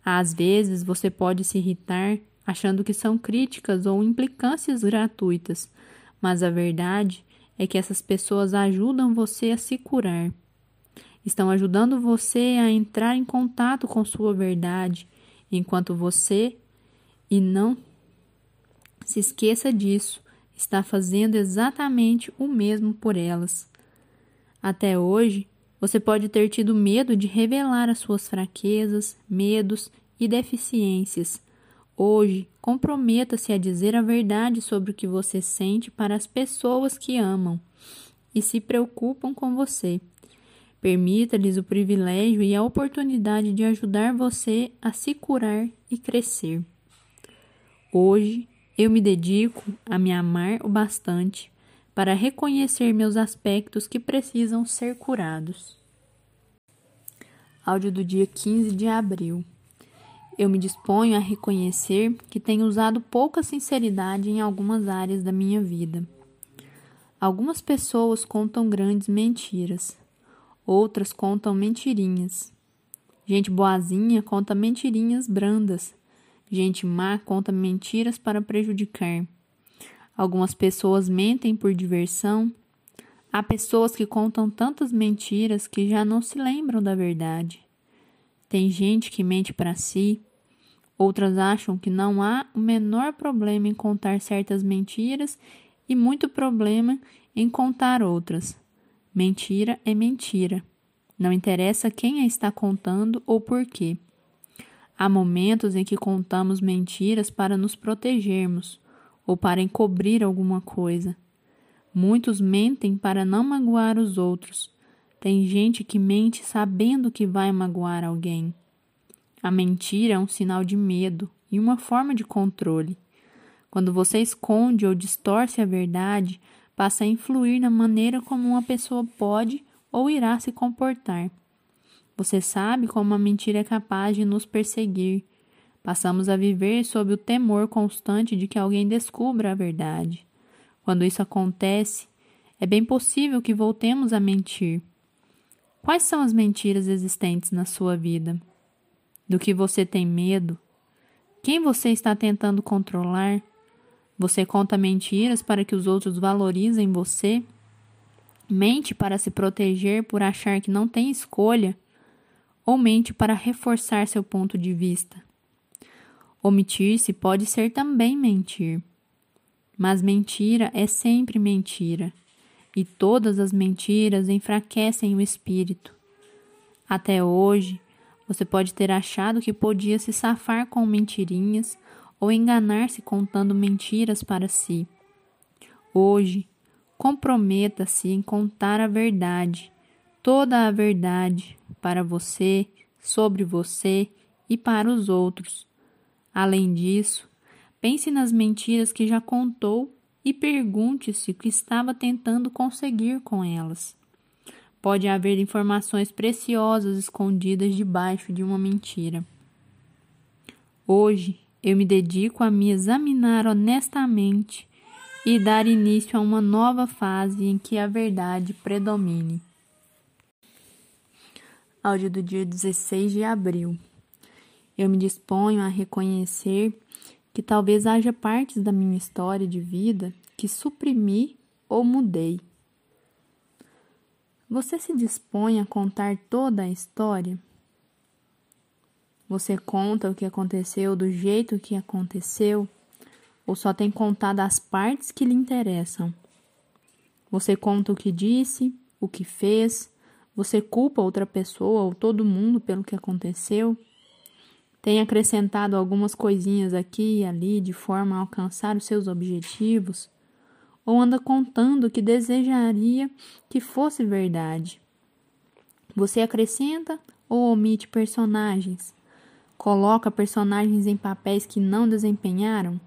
Speaker 1: Às vezes você pode se irritar achando que são críticas ou implicâncias gratuitas, mas a verdade é que essas pessoas ajudam você a se curar. Estão ajudando você a entrar em contato com sua verdade, enquanto você, e não se esqueça disso, está fazendo exatamente o mesmo por elas. Até hoje, você pode ter tido medo de revelar as suas fraquezas, medos e deficiências. Hoje, comprometa-se a dizer a verdade sobre o que você sente para as pessoas que amam e se preocupam com você. Permita-lhes o privilégio e a oportunidade de ajudar você a se curar e crescer. Hoje, eu me dedico a me amar o bastante para reconhecer meus aspectos que precisam ser curados. Áudio do dia 15 de abril. Eu me disponho a reconhecer que tenho usado pouca sinceridade em algumas áreas da minha vida. Algumas pessoas contam grandes mentiras, outras contam mentirinhas. Gente boazinha conta mentirinhas brandas. Gente má conta mentiras para prejudicar. Algumas pessoas mentem por diversão. Há pessoas que contam tantas mentiras que já não se lembram da verdade. Tem gente que mente para si, Outras acham que não há o menor problema em contar certas mentiras e muito problema em contar outras. Mentira é mentira. Não interessa quem a está contando ou por quê. Há momentos em que contamos mentiras para nos protegermos ou para encobrir alguma coisa. Muitos mentem para não magoar os outros. Tem gente que mente sabendo que vai magoar alguém. A mentira é um sinal de medo e uma forma de controle. Quando você esconde ou distorce a verdade, passa a influir na maneira como uma pessoa pode ou irá se comportar. Você sabe como a mentira é capaz de nos perseguir. Passamos a viver sob o temor constante de que alguém descubra a verdade. Quando isso acontece, é bem possível que voltemos a mentir. Quais são as mentiras existentes na sua vida? do que você tem medo? Quem você está tentando controlar? Você conta mentiras para que os outros valorizem você? Mente para se proteger por achar que não tem escolha? Ou mente para reforçar seu ponto de vista? Omitir-se pode ser também mentir. Mas mentira é sempre mentira, e todas as mentiras enfraquecem o espírito. Até hoje, você pode ter achado que podia se safar com mentirinhas ou enganar-se contando mentiras para si. Hoje, comprometa-se em contar a verdade, toda a verdade, para você, sobre você e para os outros. Além disso, pense nas mentiras que já contou e pergunte-se o que estava tentando conseguir com elas. Pode haver informações preciosas escondidas debaixo de uma mentira. Hoje, eu me dedico a me examinar honestamente e dar início a uma nova fase em que a verdade predomine. Áudio do dia 16 de abril. Eu me disponho a reconhecer que talvez haja partes da minha história de vida que suprimi ou mudei. Você se dispõe a contar toda a história? Você conta o que aconteceu do jeito que aconteceu? Ou só tem contado as partes que lhe interessam? Você conta o que disse, o que fez? Você culpa outra pessoa ou todo mundo pelo que aconteceu? Tem acrescentado algumas coisinhas aqui e ali de forma a alcançar os seus objetivos? Ou anda contando o que desejaria que fosse verdade? Você acrescenta ou omite personagens? Coloca personagens em papéis que não desempenharam?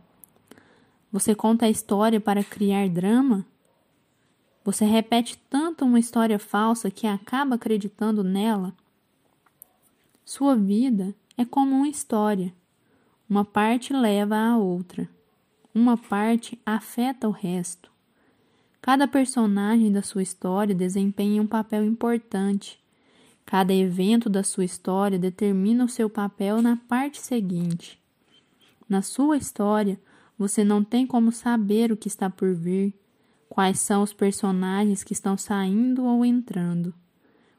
Speaker 1: Você conta a história para criar drama? Você repete tanto uma história falsa que acaba acreditando nela? Sua vida é como uma história. Uma parte leva à outra. Uma parte afeta o resto. Cada personagem da sua história desempenha um papel importante. Cada evento da sua história determina o seu papel na parte seguinte. Na sua história, você não tem como saber o que está por vir, quais são os personagens que estão saindo ou entrando.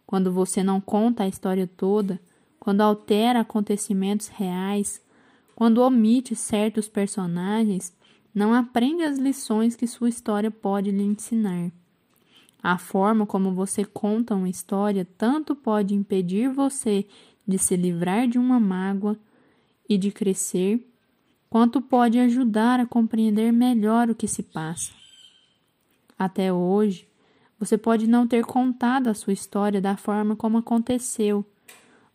Speaker 1: Quando você não conta a história toda, quando altera acontecimentos reais, quando omite certos personagens, não aprende as lições que sua história pode lhe ensinar. A forma como você conta uma história tanto pode impedir você de se livrar de uma mágoa e de crescer, quanto pode ajudar a compreender melhor o que se passa. Até hoje, você pode não ter contado a sua história da forma como aconteceu.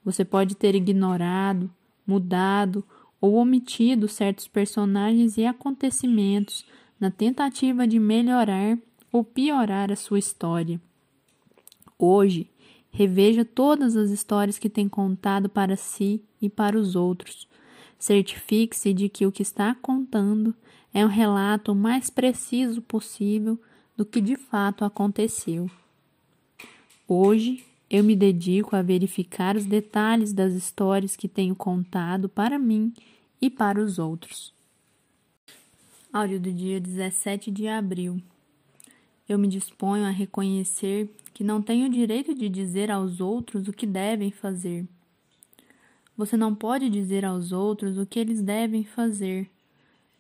Speaker 1: Você pode ter ignorado, mudado ou omitido certos personagens e acontecimentos na tentativa de melhorar ou piorar a sua história. Hoje, reveja todas as histórias que tem contado para si e para os outros Certifique-se de que o que está contando é um relato mais preciso possível do que de fato aconteceu. Hoje, eu me dedico a verificar os detalhes das histórias que tenho contado para mim e para os outros. Áudio do dia 17 de abril. Eu me disponho a reconhecer que não tenho o direito de dizer aos outros o que devem fazer você não pode dizer aos outros o que eles devem fazer.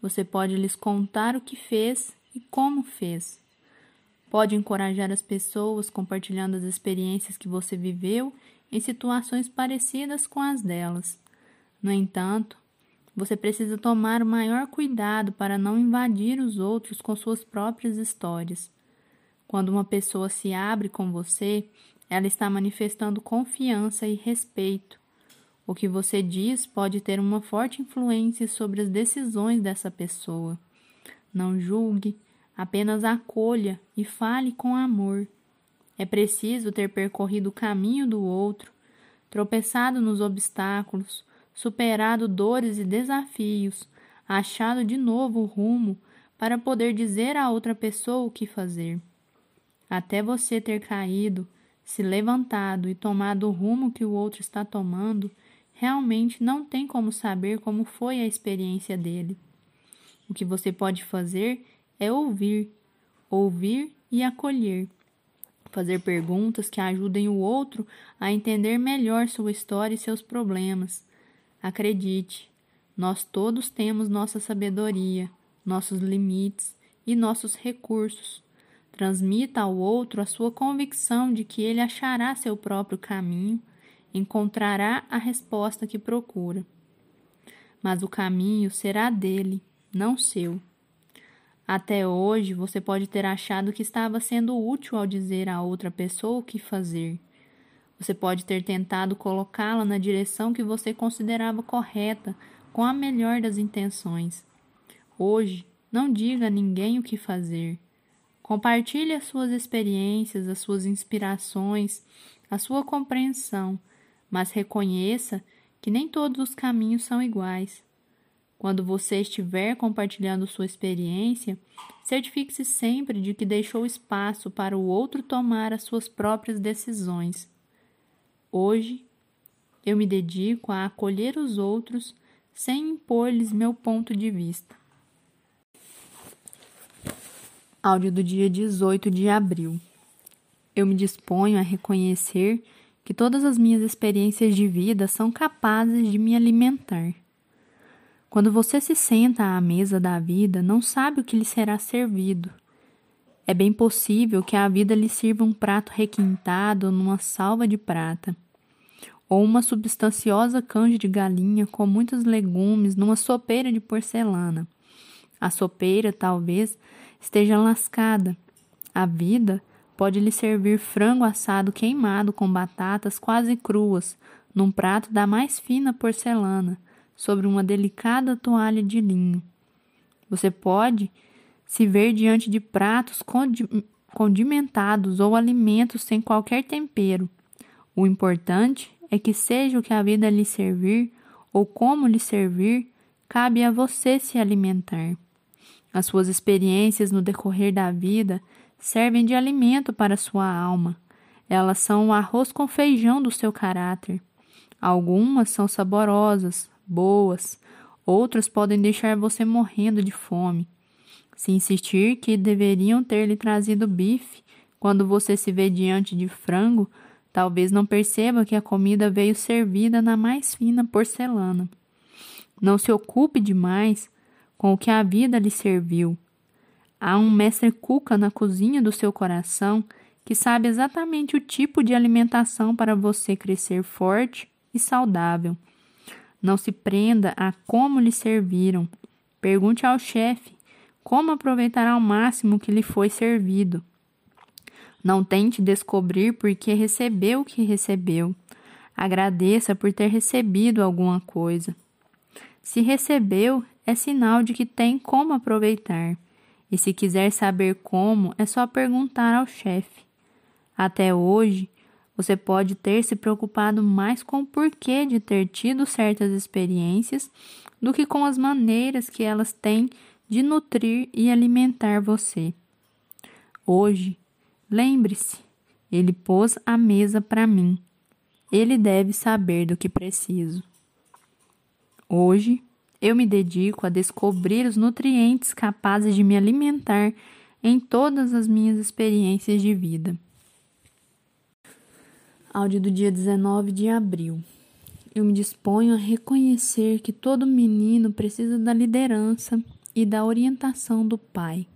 Speaker 1: Você pode lhes contar o que fez e como fez. Pode encorajar as pessoas compartilhando as experiências que você viveu em situações parecidas com as delas. No entanto, você precisa tomar o maior cuidado para não invadir os outros com suas próprias histórias. Quando uma pessoa se abre com você, ela está manifestando confiança e respeito. O que você diz pode ter uma forte influência sobre as decisões dessa pessoa. Não julgue, apenas acolha e fale com amor. É preciso ter percorrido o caminho do outro, tropeçado nos obstáculos, superado dores e desafios, achado de novo o rumo para poder dizer a outra pessoa o que fazer. Até você ter caído, se levantado e tomado o rumo que o outro está tomando, realmente não tem como saber como foi a experiência dele. O que você pode fazer é ouvir, ouvir e acolher. Fazer perguntas que ajudem o outro a entender melhor sua história e seus problemas. Acredite, nós todos temos nossa sabedoria, nossos limites e nossos recursos. Transmita ao outro a sua convicção de que ele achará seu próprio caminho, encontrará a resposta que procura. Mas o caminho será dele, não seu. Até hoje você pode ter achado que estava sendo útil ao dizer a outra pessoa o que fazer. Você pode ter tentado colocá-la na direção que você considerava correta, com a melhor das intenções. Hoje, não diga a ninguém o que fazer. Compartilhe as suas experiências, as suas inspirações, a sua compreensão, mas reconheça que nem todos os caminhos são iguais. Quando você estiver compartilhando sua experiência, certifique-se sempre de que deixou espaço para o outro tomar as suas próprias decisões. Hoje, eu me dedico a acolher os outros sem impor-lhes meu ponto de vista. Áudio do dia 18 de abril. Eu me disponho a reconhecer que todas as minhas experiências de vida são capazes de me alimentar. Quando você se senta à mesa da vida, não sabe o que lhe será servido. É bem possível que a vida lhe sirva um prato requintado numa salva de prata, ou uma substanciosa canja de galinha com muitos legumes numa sopeira de porcelana. A sopeira, talvez, esteja lascada. A vida pode lhe servir frango assado queimado com batatas quase cruas, num prato da mais fina porcelana, sobre uma delicada toalha de linho. Você pode se ver diante de pratos condimentados ou alimentos sem qualquer tempero. O importante é que seja o que a vida lhe servir ou como lhe servir, cabe a você se alimentar. As suas experiências no decorrer da vida servem de alimento para sua alma. Elas são o arroz com feijão do seu caráter. Algumas são saborosas, boas, outras podem deixar você morrendo de fome. Se insistir que deveriam ter lhe trazido bife quando você se vê diante de frango, talvez não perceba que a comida veio servida na mais fina porcelana. Não se ocupe demais com o que a vida lhe serviu. Há um mestre cuca na cozinha do seu coração que sabe exatamente o tipo de alimentação para você crescer forte e saudável. Não se prenda a como lhe serviram. Pergunte ao chefe como aproveitar ao máximo o que lhe foi servido. Não tente descobrir por que recebeu o que recebeu. Agradeça por ter recebido alguma coisa. Se recebeu, é sinal de que tem como aproveitar. E se quiser saber como, é só perguntar ao chefe. Até hoje, você pode ter se preocupado mais com o porquê de ter tido certas experiências do que com as maneiras que elas têm de nutrir e alimentar você. Hoje, lembre-se, ele pôs a mesa para mim. Ele deve saber do que preciso. Hoje, eu me dedico a descobrir os nutrientes capazes de me alimentar em todas as minhas experiências de vida. Áudio do dia 19 de abril. Eu me disponho a reconhecer que todo menino precisa da liderança e da orientação do pai.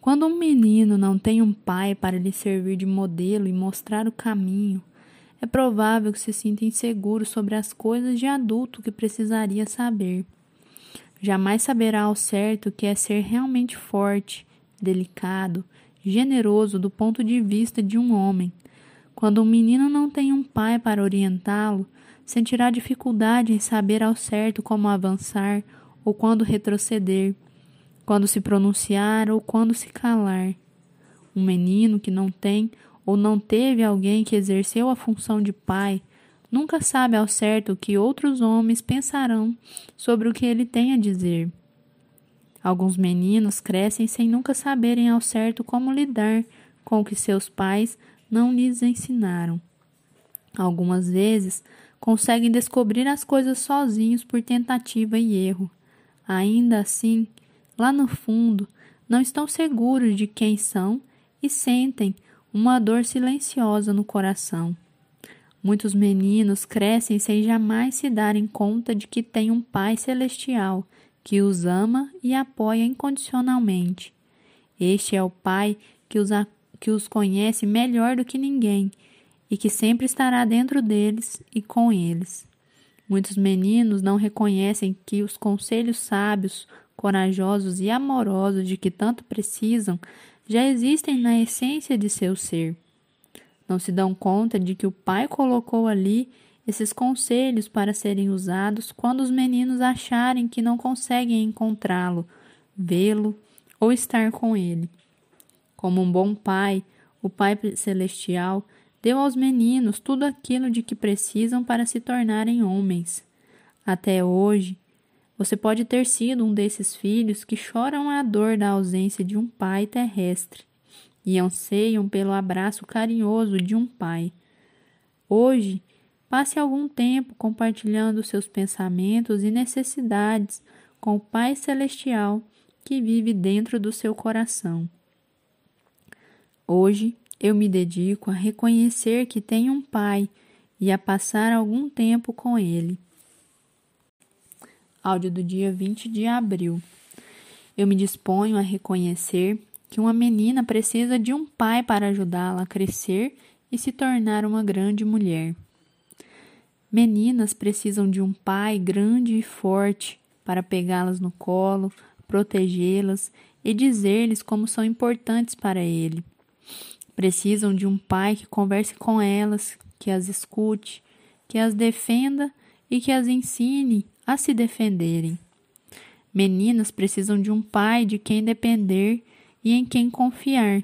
Speaker 1: Quando um menino não tem um pai para lhe servir de modelo e mostrar o caminho, é provável que se sinta inseguro sobre as coisas de adulto que precisaria saber. Jamais saberá ao certo o que é ser realmente forte, delicado, generoso do ponto de vista de um homem. Quando um menino não tem um pai para orientá-lo, sentirá dificuldade em saber ao certo como avançar ou quando retroceder, quando se pronunciar ou quando se calar. Um menino que não tem ou não teve alguém que exerceu a função de pai, nunca sabe ao certo o que outros homens pensarão sobre o que ele tem a dizer. Alguns meninos crescem sem nunca saberem ao certo como lidar com o que seus pais não lhes ensinaram. Algumas vezes conseguem descobrir as coisas sozinhos por tentativa e erro. Ainda assim, lá no fundo, não estão seguros de quem são e sentem uma dor silenciosa no coração. Muitos meninos crescem sem jamais se darem conta de que têm um Pai celestial que os ama e apoia incondicionalmente. Este é o Pai que os, que os conhece melhor do que ninguém e que sempre estará dentro deles e com eles. Muitos meninos não reconhecem que os conselhos sábios, corajosos e amorosos de que tanto precisam já existem na essência de seu ser. Não se dão conta de que o Pai colocou ali esses conselhos para serem usados quando os meninos acharem que não conseguem encontrá-lo, vê-lo ou estar com ele. Como um bom pai, o Pai Celestial deu aos meninos tudo aquilo de que precisam para se tornarem homens. Até hoje, você pode ter sido um desses filhos que choram a dor da ausência de um pai terrestre e anseiam pelo abraço carinhoso de um pai. Hoje, passe algum tempo compartilhando seus pensamentos e necessidades com o Pai Celestial que vive dentro do seu coração. Hoje eu me dedico a reconhecer que tenho um Pai e a passar algum tempo com Ele. Áudio do dia 20 de abril. Eu me disponho a reconhecer que uma menina precisa de um pai para ajudá-la a crescer e se tornar uma grande mulher. Meninas precisam de um pai grande e forte para pegá-las no colo, protegê-las e dizer-lhes como são importantes para ele. Precisam de um pai que converse com elas, que as escute, que as defenda e que as ensine a se defenderem. Meninas precisam de um pai de quem depender e em quem confiar.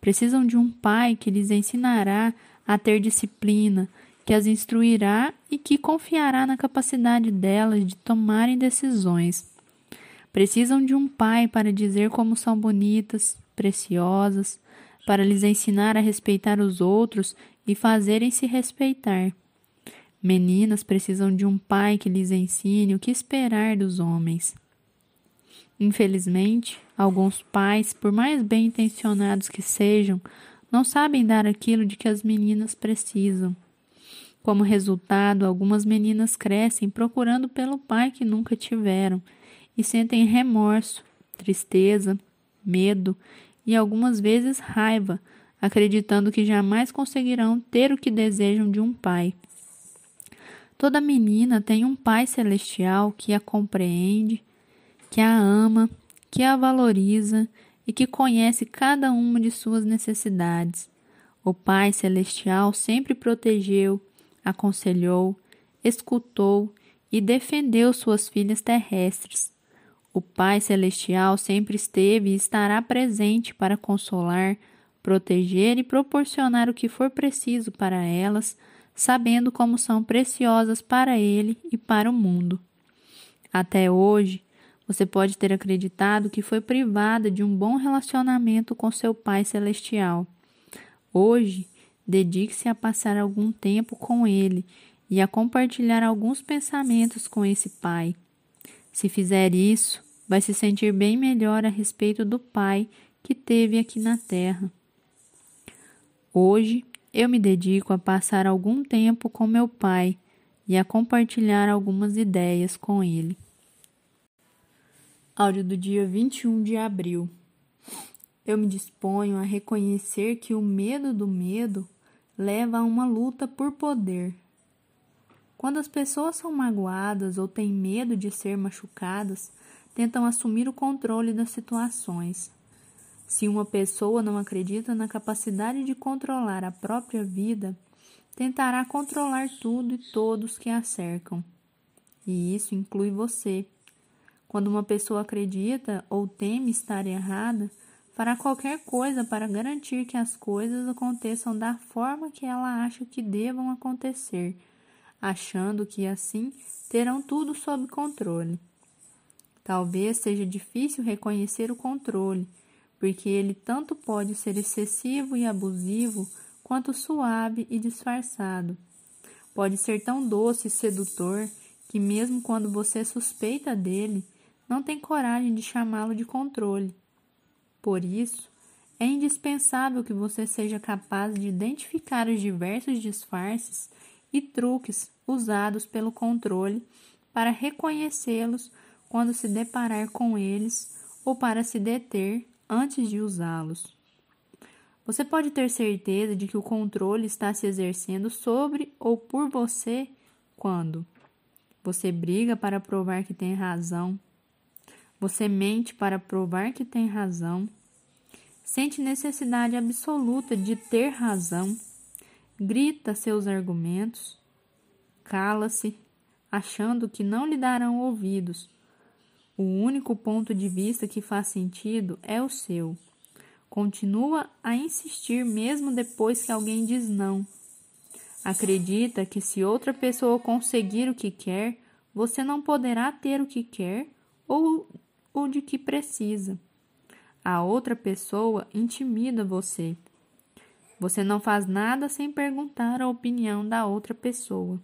Speaker 1: Precisam de um pai que lhes ensinará a ter disciplina, que as instruirá e que confiará na capacidade delas de tomarem decisões. Precisam de um pai para dizer como são bonitas, preciosas, para lhes ensinar a respeitar os outros e fazerem-se respeitar. Meninas precisam de um pai que lhes ensine o que esperar dos homens. Infelizmente, alguns pais, por mais bem intencionados que sejam, não sabem dar aquilo de que as meninas precisam. Como resultado, algumas meninas crescem procurando pelo pai que nunca tiveram e sentem remorso, tristeza, medo e algumas vezes raiva, acreditando que jamais conseguirão ter o que desejam de um pai. Toda menina tem um Pai celestial que a compreende, que a ama, que a valoriza e que conhece cada uma de suas necessidades. O Pai celestial sempre protegeu, aconselhou, escutou e defendeu suas filhas terrestres. O Pai celestial sempre esteve e estará presente para consolar, proteger e proporcionar o que for preciso para elas sabendo como são preciosas para ele e para o mundo. Até hoje, você pode ter acreditado que foi privada de um bom relacionamento com seu Pai Celestial. Hoje, dedique-se a passar algum tempo com ele e a compartilhar alguns pensamentos com esse Pai. Se fizer isso, vai se sentir bem melhor a respeito do Pai que teve aqui na Terra. Hoje, eu me dedico a passar algum tempo com meu pai e a compartilhar algumas ideias com ele. Áudio do dia 21 de abril. Eu me disponho a reconhecer que o medo do medo leva a uma luta por poder. Quando as pessoas são magoadas ou têm medo de ser machucadas, tentam assumir o controle das situações. Se uma pessoa não acredita na capacidade de controlar a própria vida, tentará controlar tudo e todos que a cercam. E isso inclui você. Quando uma pessoa acredita ou teme estar errada, fará qualquer coisa para garantir que as coisas aconteçam da forma que ela acha que devam acontecer, achando que assim terão tudo sob controle. Talvez seja difícil reconhecer o controle porque ele tanto pode ser excessivo e abusivo quanto suave e disfarçado. Pode ser tão doce e sedutor que, mesmo quando você suspeita dele, não tem coragem de chamá-lo de controle. Por isso, é indispensável que você seja capaz de identificar os diversos disfarces e truques usados pelo controle para reconhecê-los quando se deparar com eles ou para se deter antes de usá-los. Você pode ter certeza de que o controle está se exercendo sobre ou por você quando? Você briga para provar que tem razão, você mente para provar que tem razão, sente necessidade absoluta de ter razão, grita seus argumentos, cala-se, achando que não lhe darão ouvidos. O único ponto de vista que faz sentido é o seu. Continua a insistir mesmo depois que alguém diz não. Acredita que se outra pessoa conseguir o que quer, você não poderá ter o que quer ou o de que precisa. A outra pessoa intimida você. Você não faz nada sem perguntar a opinião da outra pessoa.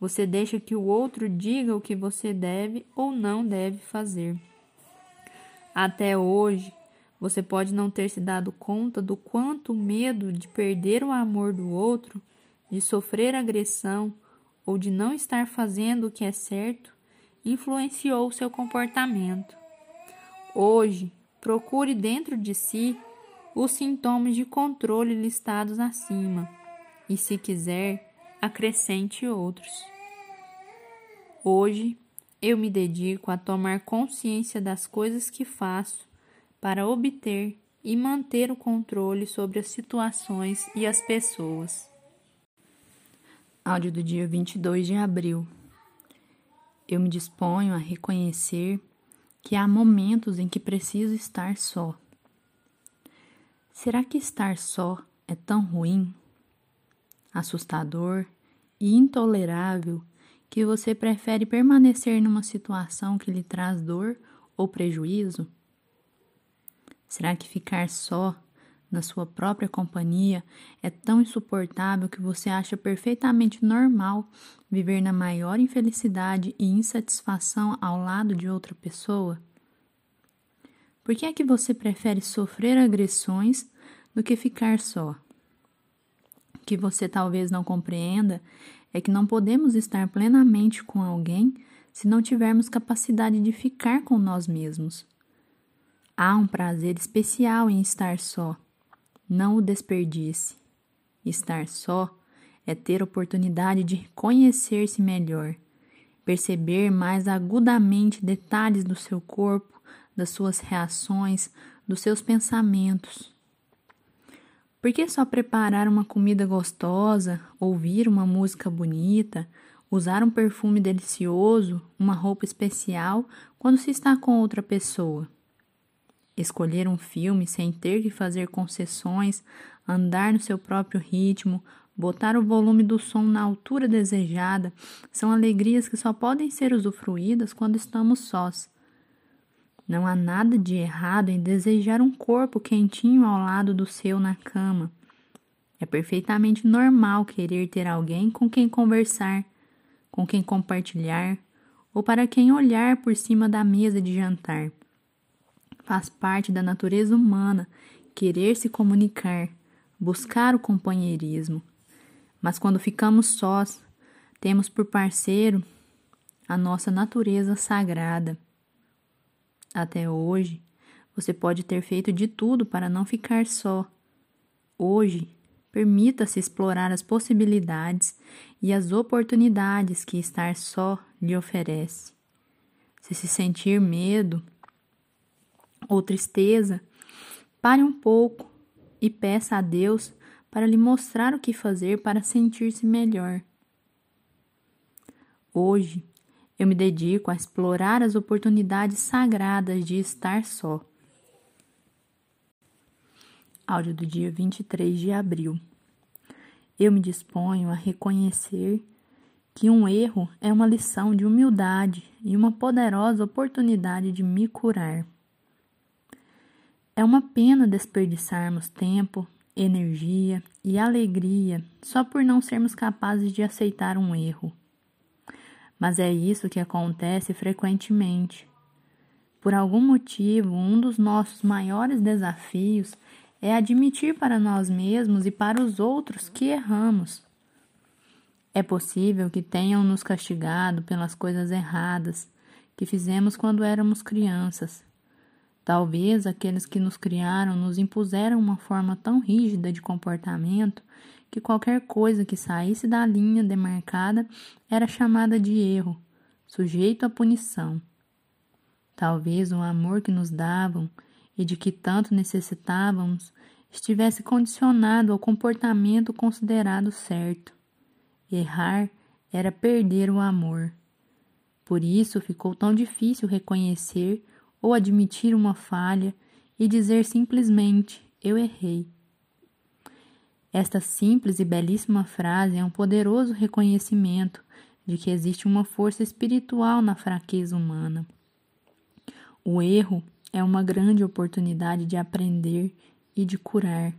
Speaker 1: Você deixa que o outro diga o que você deve ou não deve fazer. Até hoje, você pode não ter se dado conta do quanto o medo de perder o amor do outro, de sofrer agressão ou de não estar fazendo o que é certo influenciou seu comportamento. Hoje, procure dentro de si os sintomas de controle listados acima e, se quiser, acrescente outros. Hoje, eu me dedico a tomar consciência das coisas que faço para obter e manter o controle sobre as situações e as pessoas. Áudio do dia 22 de abril. Eu me disponho a reconhecer que há momentos em que preciso estar só. Será que estar só é tão ruim, assustador e intolerável que você prefere permanecer numa situação que lhe traz dor ou prejuízo? Será que ficar só na sua própria companhia é tão insuportável que você acha perfeitamente normal viver na maior infelicidade e insatisfação ao lado de outra pessoa? Por que é que você prefere sofrer agressões do que ficar só? Que você talvez não compreenda é que não podemos estar plenamente com alguém se não tivermos capacidade de ficar com nós mesmos. Há um prazer especial em estar só. Não o desperdice. Estar só é ter oportunidade de conhecer-se melhor, perceber mais agudamente detalhes do seu corpo, das suas reações, dos seus pensamentos. Por que só preparar uma comida gostosa, ouvir uma música bonita, usar um perfume delicioso, uma roupa especial quando se está com outra pessoa? escolher um filme sem ter que fazer concessões, andar no seu próprio ritmo, botar o volume do som na altura desejada, são alegrias que só podem ser usufruídas quando estamos sós. Não há nada de errado em desejar um corpo quentinho ao lado do seu na cama. É perfeitamente normal querer ter alguém com quem conversar, com quem compartilhar ou para quem olhar por cima da mesa de jantar. Faz parte da natureza humana querer se comunicar, buscar o companheirismo. Mas quando ficamos sós, temos por parceiro a nossa natureza sagrada. Até hoje, você pode ter feito de tudo para não ficar só. Hoje, permita-se explorar as possibilidades e as oportunidades que estar só lhe oferece. Se se sentir medo, ou tristeza, pare um pouco e peça a Deus para lhe mostrar o que fazer para sentir-se melhor. Hoje, eu me dedico a explorar as oportunidades sagradas de estar só. Áudio do dia 23 de abril. Eu me disponho a reconhecer que um erro é uma lição de humildade e uma poderosa oportunidade de me curar. É uma pena desperdiçarmos tempo, energia e alegria só por não sermos capazes de aceitar um erro. Mas é isso que acontece frequentemente. Por algum motivo, um dos nossos maiores desafios é admitir para nós mesmos e para os outros que erramos. É possível que tenham nos castigado pelas coisas erradas, que fizemos quando éramos crianças. Talvez aqueles que nos criaram nos impuseram uma forma tão rígida de comportamento que qualquer coisa que saísse da linha demarcada era chamada de erro, sujeito à punição. Talvez o amor que nos davam e de que tanto necessitávamos estivesse condicionado ao comportamento considerado certo. Errar era perder o amor. Por isso ficou tão difícil reconhecer ou admitir uma falha e dizer simplesmente: Eu errei. Esta simples e belíssima frase é um poderoso reconhecimento de que existe uma força espiritual na fraqueza humana. O erro é uma grande oportunidade de aprender e de curar.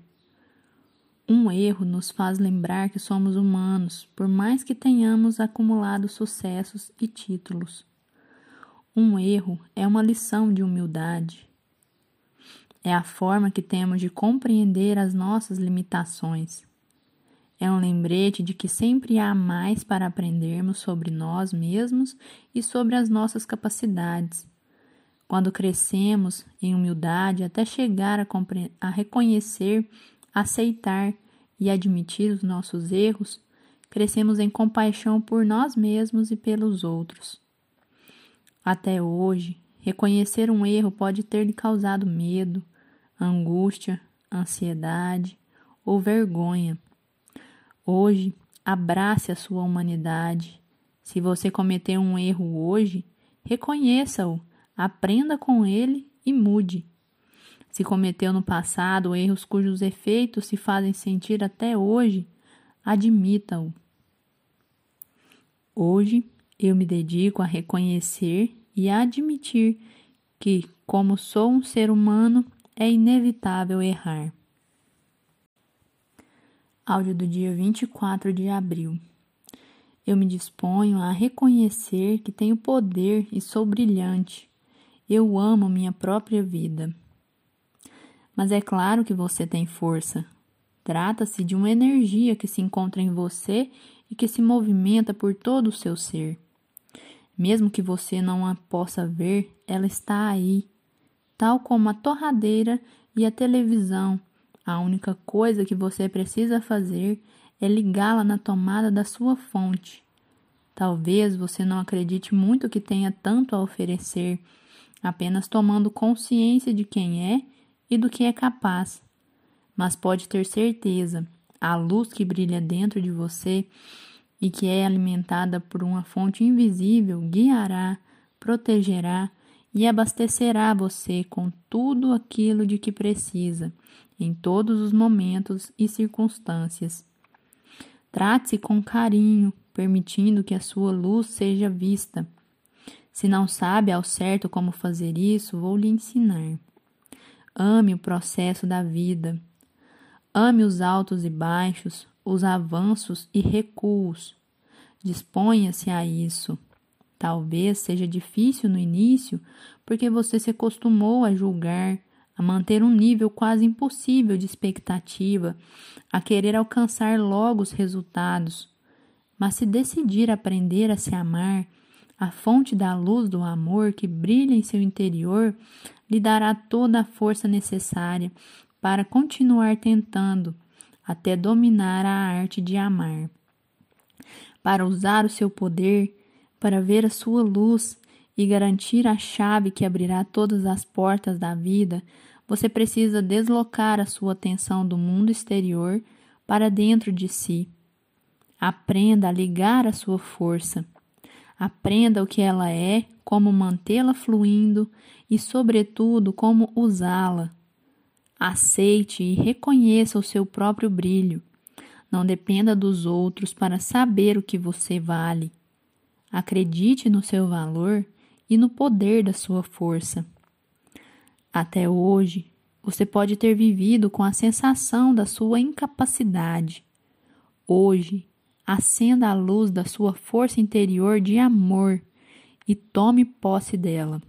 Speaker 1: Um erro nos faz lembrar que somos humanos, por mais que tenhamos acumulado sucessos e títulos. Um erro é uma lição de humildade. É a forma que temos de compreender as nossas limitações. É um lembrete de que sempre há mais para aprendermos sobre nós mesmos e sobre as nossas capacidades. Quando crescemos em humildade até chegar a, a reconhecer aceitar e admitir os nossos erros, crescemos em compaixão por nós mesmos e pelos outros. Até hoje, reconhecer um erro pode ter lhe causado medo, angústia, ansiedade ou vergonha. Hoje, abrace a sua humanidade. Se você cometeu um erro hoje, reconheça-o, aprenda com ele e mude. Se cometeu no passado erros cujos efeitos se fazem sentir até hoje, admita-o. Hoje eu me dedico a reconhecer e a admitir que, como sou um ser humano, é inevitável errar. Áudio do dia 24 de abril. Eu me disponho a reconhecer que tenho poder e sou brilhante. Eu amo minha própria vida. Mas é claro que você tem força. Trata-se de uma energia que se encontra em você e que se movimenta por todo o seu ser. Mesmo que você não a possa ver, ela está aí, tal como a torradeira e a televisão. A única coisa que você precisa fazer é ligá-la na tomada da sua fonte. Talvez você não acredite muito que tenha tanto a oferecer, apenas tomando consciência de quem é e do que é capaz. Mas pode ter certeza, a luz que brilha dentro de você e que é alimentada por uma fonte invisível guiará, protegerá e abastecerá você com tudo aquilo de que precisa, em todos os momentos e circunstâncias. Trate-se com carinho, permitindo que a sua luz seja vista. Se não sabe ao certo como fazer isso, vou lhe ensinar. Ame o processo da vida. Ame os altos e baixos, os avanços e recuos. Disponha-se a isso. Talvez seja difícil no início, porque você se acostumou a julgar, a manter um nível quase impossível de expectativa, a querer alcançar logo os resultados. Mas se decidir aprender a se amar, a fonte da luz do amor que brilha em seu interior lhe dará toda a força necessária para continuar tentando até dominar a arte de amar. Para usar o seu poder, para ver a sua luz e garantir a chave que abrirá todas as portas da vida, você precisa deslocar a sua atenção do mundo exterior para dentro de si. Aprenda a ligar a sua força. Aprenda o que ela é, como mantê-la fluindo e, sobretudo, como usá-la. Aceite e reconheça o seu próprio brilho. Não dependa dos outros para saber o que você vale. Acredite no seu valor e no poder da sua força. Até hoje, você pode ter vivido com a sensação da sua incapacidade. Hoje, acenda a luz da sua força interior de amor e tome posse dela.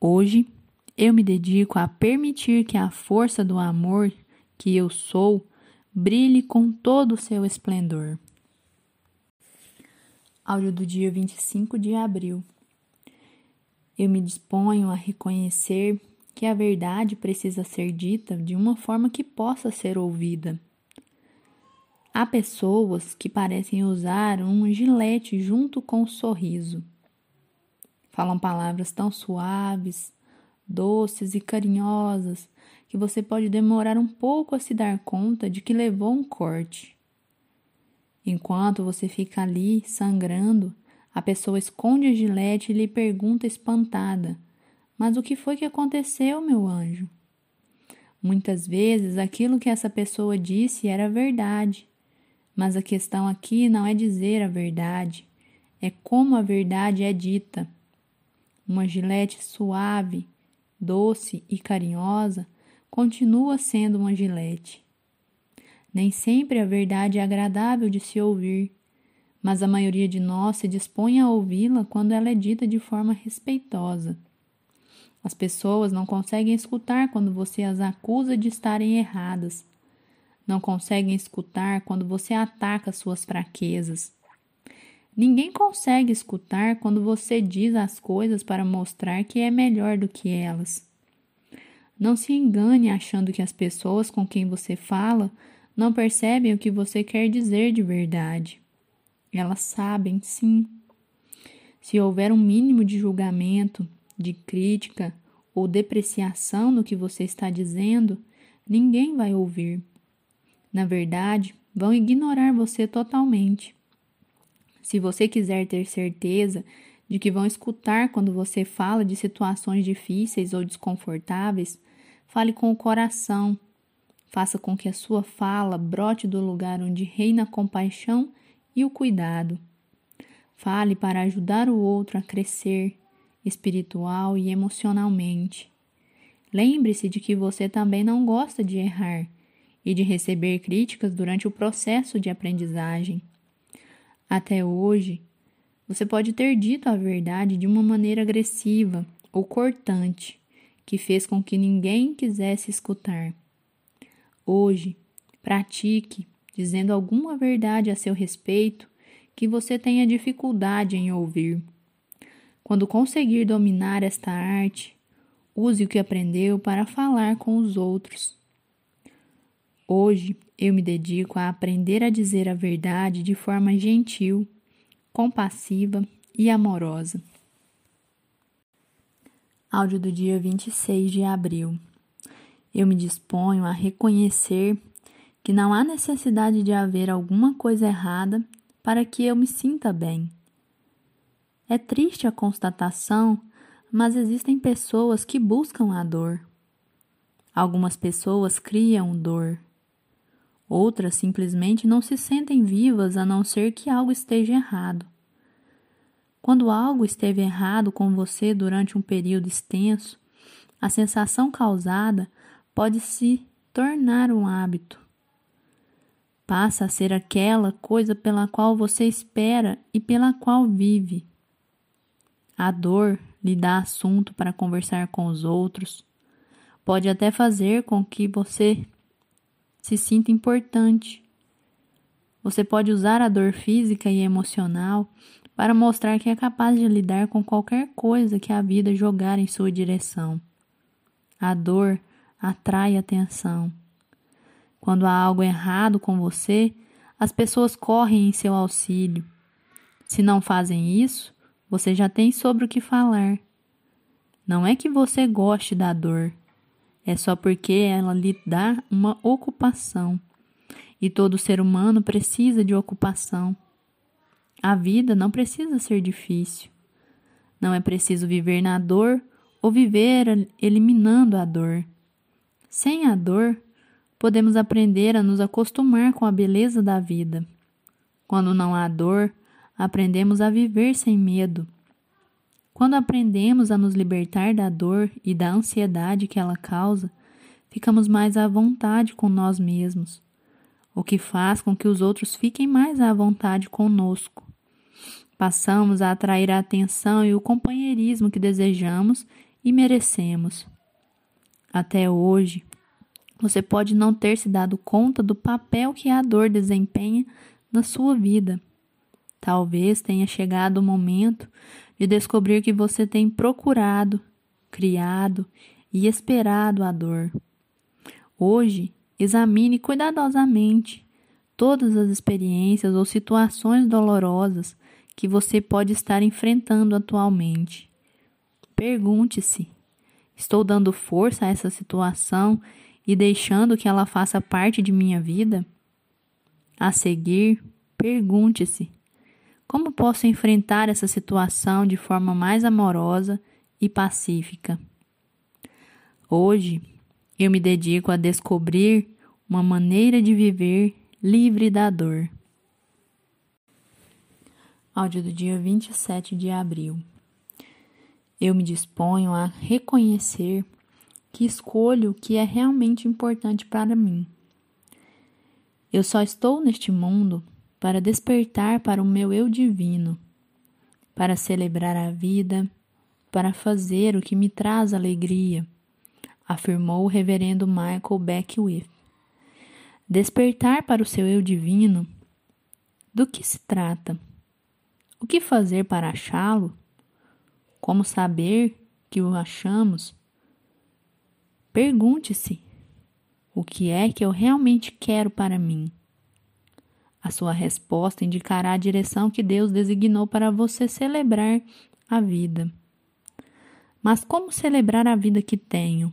Speaker 1: Hoje, eu me dedico a permitir que a força do amor que eu sou brilhe com todo o seu esplendor. Áudio do dia 25 de abril. eu me disponho a reconhecer que a verdade precisa ser dita de uma forma que possa ser ouvida. Há pessoas que parecem usar um gilete junto com o sorriso. Falam palavras tão suaves, doces e carinhosas que você pode demorar um pouco a se dar conta de que levou um corte. Enquanto você fica ali sangrando, a pessoa esconde a gilete e lhe pergunta espantada: Mas o que foi que aconteceu, meu anjo? Muitas vezes aquilo que essa pessoa disse era verdade, mas a questão aqui não é dizer a verdade, é como a verdade é dita. Uma gilete suave, doce e carinhosa continua sendo uma gilete. Nem sempre a verdade é agradável de se ouvir, mas a maioria de nós se dispõe a ouvi-la quando ela é dita de forma respeitosa. As pessoas não conseguem escutar quando você as acusa de estarem erradas. Não conseguem escutar quando você ataca suas fraquezas. Ninguém consegue escutar quando você diz as coisas para mostrar que é melhor do que elas. Não se engane achando que as pessoas com quem você fala não percebem o que você quer dizer de verdade. Elas sabem, sim. Se houver um mínimo de julgamento, de crítica ou depreciação no que você está dizendo, ninguém vai ouvir. Na verdade, vão ignorar você totalmente. Se você quiser ter certeza de que vão escutar quando você fala de situações difíceis ou desconfortáveis, fale com o coração. Faça com que a sua fala brote do lugar onde reina a compaixão e o cuidado. Fale para ajudar o outro a crescer espiritual e emocionalmente. Lembre-se de que você também não gosta de errar e de receber críticas durante o processo de aprendizagem. Até hoje, você pode ter dito a verdade de uma maneira agressiva ou cortante, que fez com que ninguém quisesse escutar. Hoje, pratique dizendo alguma verdade a seu respeito que você tenha dificuldade em ouvir. Quando conseguir dominar esta arte, use o que aprendeu para falar com os outros. Hoje eu me dedico a aprender a dizer a verdade de forma gentil, compassiva e amorosa. Áudio do dia 26 de abril. Eu me disponho a reconhecer que não há necessidade de haver alguma coisa errada para que eu me sinta bem. É triste a constatação, mas existem pessoas que buscam a dor. Algumas pessoas criam dor. Outras simplesmente não se sentem vivas a não ser que algo esteja errado. Quando algo esteve errado com você durante um período extenso, a sensação causada pode se tornar um hábito passa a ser aquela coisa pela qual você espera e pela qual vive. A dor lhe dá assunto para conversar com os outros, pode até fazer com que você se sinta importante. Você pode usar a dor física e emocional para mostrar que é capaz de lidar com qualquer coisa que a vida jogar em sua direção. A dor atrai atenção. Quando há algo errado com você, as pessoas correm em seu auxílio. Se não fazem isso, você já tem sobre o que falar. Não é que você goste da dor, é só porque ela lhe dá uma ocupação. E todo ser humano precisa de ocupação. A vida não precisa ser difícil. Não é preciso viver na dor ou viver eliminando a dor. Sem a dor, podemos aprender a nos acostumar com a beleza da vida. Quando não há dor, aprendemos a viver sem medo. Quando aprendemos a nos libertar da dor e da ansiedade que ela causa, ficamos mais à vontade com nós mesmos, o que faz com que os outros fiquem mais à vontade conosco. Passamos a atrair a atenção e o companheirismo que desejamos e merecemos. Até hoje, você pode não ter se dado conta do papel que a dor desempenha na sua vida. talvez tenha chegado o momento de descobrir que você tem procurado, criado e esperado a dor. Hoje, examine cuidadosamente todas as experiências ou situações dolorosas que você pode estar enfrentando atualmente. Pergunte-se: estou dando força a essa situação e deixando que ela faça parte de minha vida? A seguir, pergunte-se: como posso enfrentar essa situação de forma mais amorosa e pacífica? Hoje, eu me dedico a descobrir uma maneira de viver livre da dor. Áudio do dia 27 de abril. Eu me disponho a reconhecer que escolho o que é realmente importante para mim. Eu só estou neste mundo para despertar para o meu eu divino, para celebrar a vida, para fazer o que me traz alegria, afirmou o reverendo Michael Beckwith. Despertar para o seu eu divino, do que se trata? O que fazer para achá-lo? Como saber que o achamos? Pergunte-se: o que é que eu realmente quero para mim? A sua resposta indicará a direção que Deus designou para você celebrar a vida. Mas como celebrar a vida que tenho?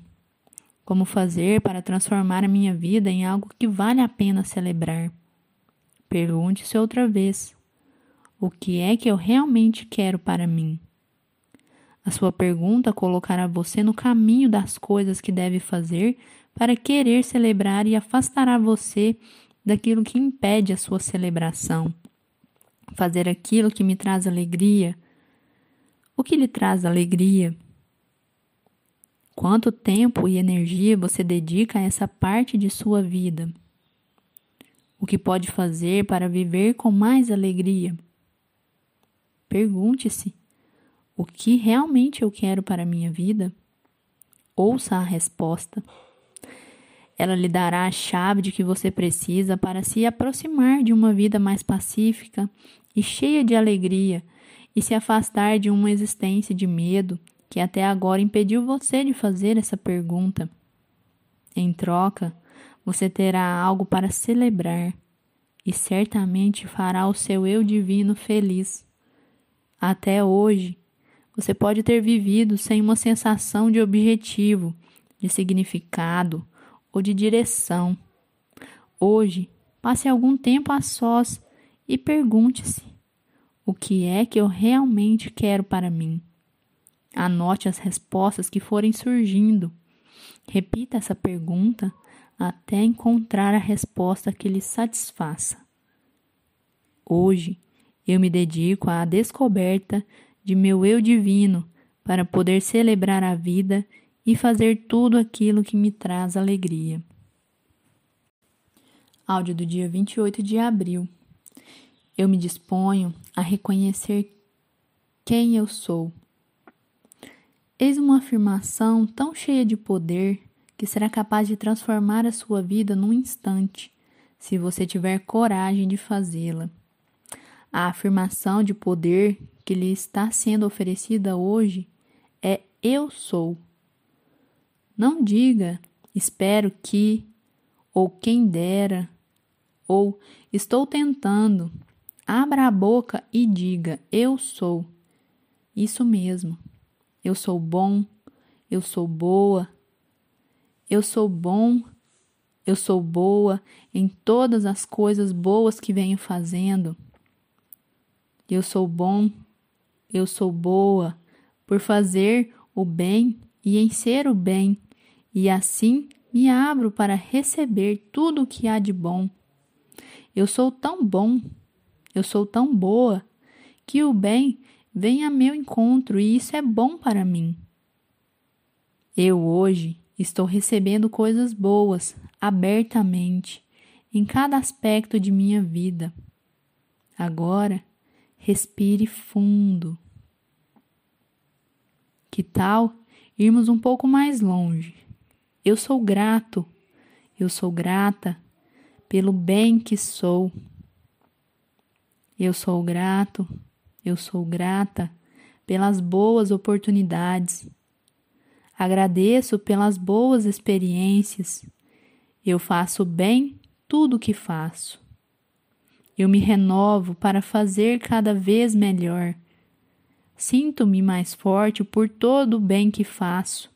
Speaker 1: Como fazer para transformar a minha vida em algo que vale a pena celebrar? Pergunte-se outra vez: o que é que eu realmente quero para mim? A sua pergunta colocará você no caminho das coisas que deve fazer para querer celebrar e afastará você daquilo que impede a sua celebração. Fazer aquilo que me traz alegria. O que lhe traz alegria? Quanto tempo e energia você dedica a essa parte de sua vida? O que pode fazer para viver com mais alegria? Pergunte-se o que realmente eu quero para a minha vida? Ouça a resposta. Ela lhe dará a chave de que você precisa para se aproximar de uma vida mais pacífica e cheia de alegria e se afastar de uma existência de medo que até agora impediu você de fazer essa pergunta. Em troca, você terá algo para celebrar e certamente fará o seu eu divino feliz. Até hoje, você pode ter vivido sem uma sensação de objetivo, de significado ou de direção. Hoje, passe algum tempo a sós e pergunte-se: o que é que eu realmente quero para mim? Anote as respostas que forem surgindo. Repita essa pergunta até encontrar a resposta que lhe satisfaça. Hoje, eu me dedico à descoberta de meu eu divino para poder celebrar a vida e fazer tudo aquilo que me traz alegria. Áudio do dia 28 de abril. Eu me disponho a reconhecer quem eu sou. Eis uma afirmação tão cheia de poder que será capaz de transformar a sua vida num instante, se você tiver coragem de fazê-la. A afirmação de poder que lhe está sendo oferecida hoje é eu sou. Não diga espero que, ou quem dera, ou estou tentando. Abra a boca e diga eu sou. Isso mesmo. Eu sou bom, eu sou boa, eu sou bom, eu sou boa em todas as coisas boas que venho fazendo. Eu sou bom, eu sou boa por fazer o bem e em ser o bem, e assim me abro para receber tudo o que há de bom. Eu sou tão bom, eu sou tão boa, que o bem vem a meu encontro e isso é bom para mim. Eu hoje estou recebendo coisas boas abertamente em cada aspecto de minha vida. Agora Respire fundo. Que tal irmos um pouco mais longe? Eu sou grato, eu sou grata pelo bem que sou. Eu sou grato, eu sou grata pelas boas oportunidades. Agradeço pelas boas experiências. Eu faço bem tudo o que faço. Eu me renovo para fazer cada vez melhor. Sinto-me mais forte por todo o bem que faço.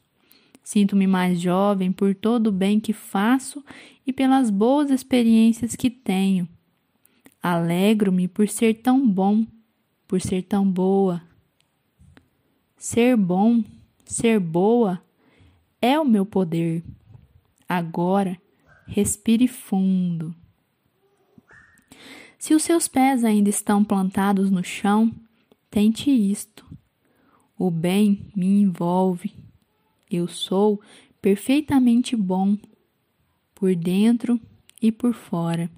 Speaker 1: Sinto-me mais jovem por todo o bem que faço e pelas boas experiências que tenho. Alegro-me por ser tão bom, por ser tão boa. Ser bom, ser boa é o meu poder. Agora, respire fundo. Se os seus pés ainda estão plantados no chão, tente isto. O bem me envolve. Eu sou perfeitamente bom, por dentro e por fora.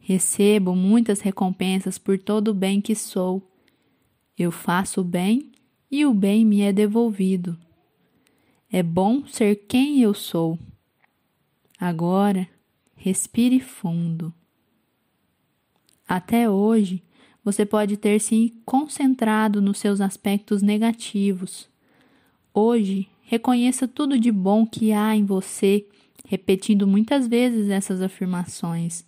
Speaker 1: Recebo muitas recompensas por todo o bem que sou. Eu faço o bem e o bem me é devolvido. É bom ser quem eu sou. Agora, respire fundo. Até hoje, você pode ter se concentrado nos seus aspectos negativos. Hoje, reconheça tudo de bom que há em você, repetindo muitas vezes essas afirmações.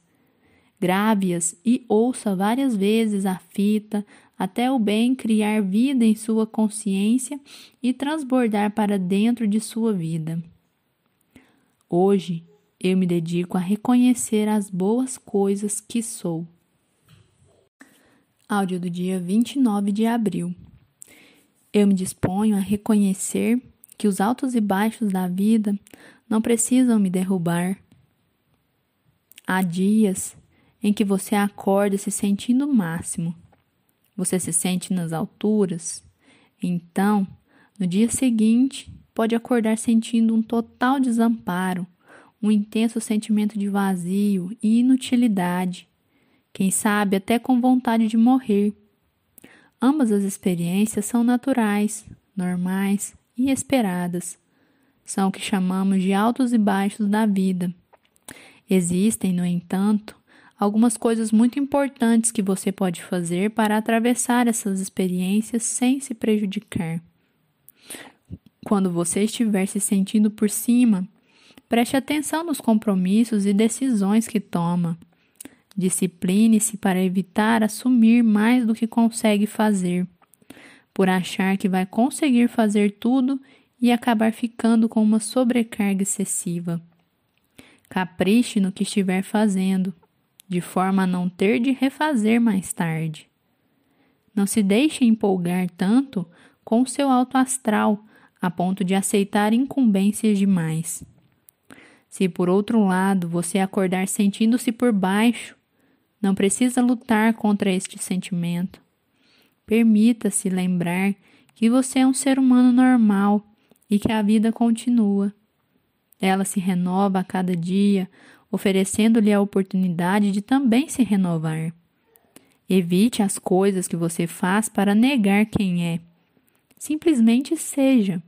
Speaker 1: Grave-as e ouça várias vezes a fita até o bem criar vida em sua consciência e transbordar para dentro de sua vida. Hoje, eu me dedico a reconhecer as boas coisas que sou. Áudio do dia 29 de abril. Eu me disponho a reconhecer que os altos e baixos da vida não precisam me derrubar. Há dias em que você acorda se sentindo o máximo. Você se sente nas alturas. Então, no dia seguinte, pode acordar sentindo um total desamparo, um intenso sentimento de vazio e inutilidade quem sabe até com vontade de morrer. Ambas as experiências são naturais, normais e esperadas. São o que chamamos de altos e baixos da vida. Existem, no entanto, algumas coisas muito importantes que você pode fazer para atravessar essas experiências sem se prejudicar. Quando você estiver se sentindo por cima, preste atenção nos compromissos e decisões que toma. Discipline-se para evitar assumir mais do que consegue fazer, por achar que vai conseguir fazer tudo e acabar ficando com uma sobrecarga excessiva. Capriche no que estiver fazendo, de forma a não ter de refazer mais tarde. Não se deixe empolgar tanto com seu alto astral a ponto de aceitar incumbências demais. Se por outro lado você acordar sentindo-se por baixo, não precisa lutar contra este sentimento. Permita-se lembrar que você é um ser humano normal e que a vida continua. Ela se renova a cada dia, oferecendo-lhe a oportunidade de também se renovar. Evite as coisas que você faz para negar quem é. Simplesmente seja.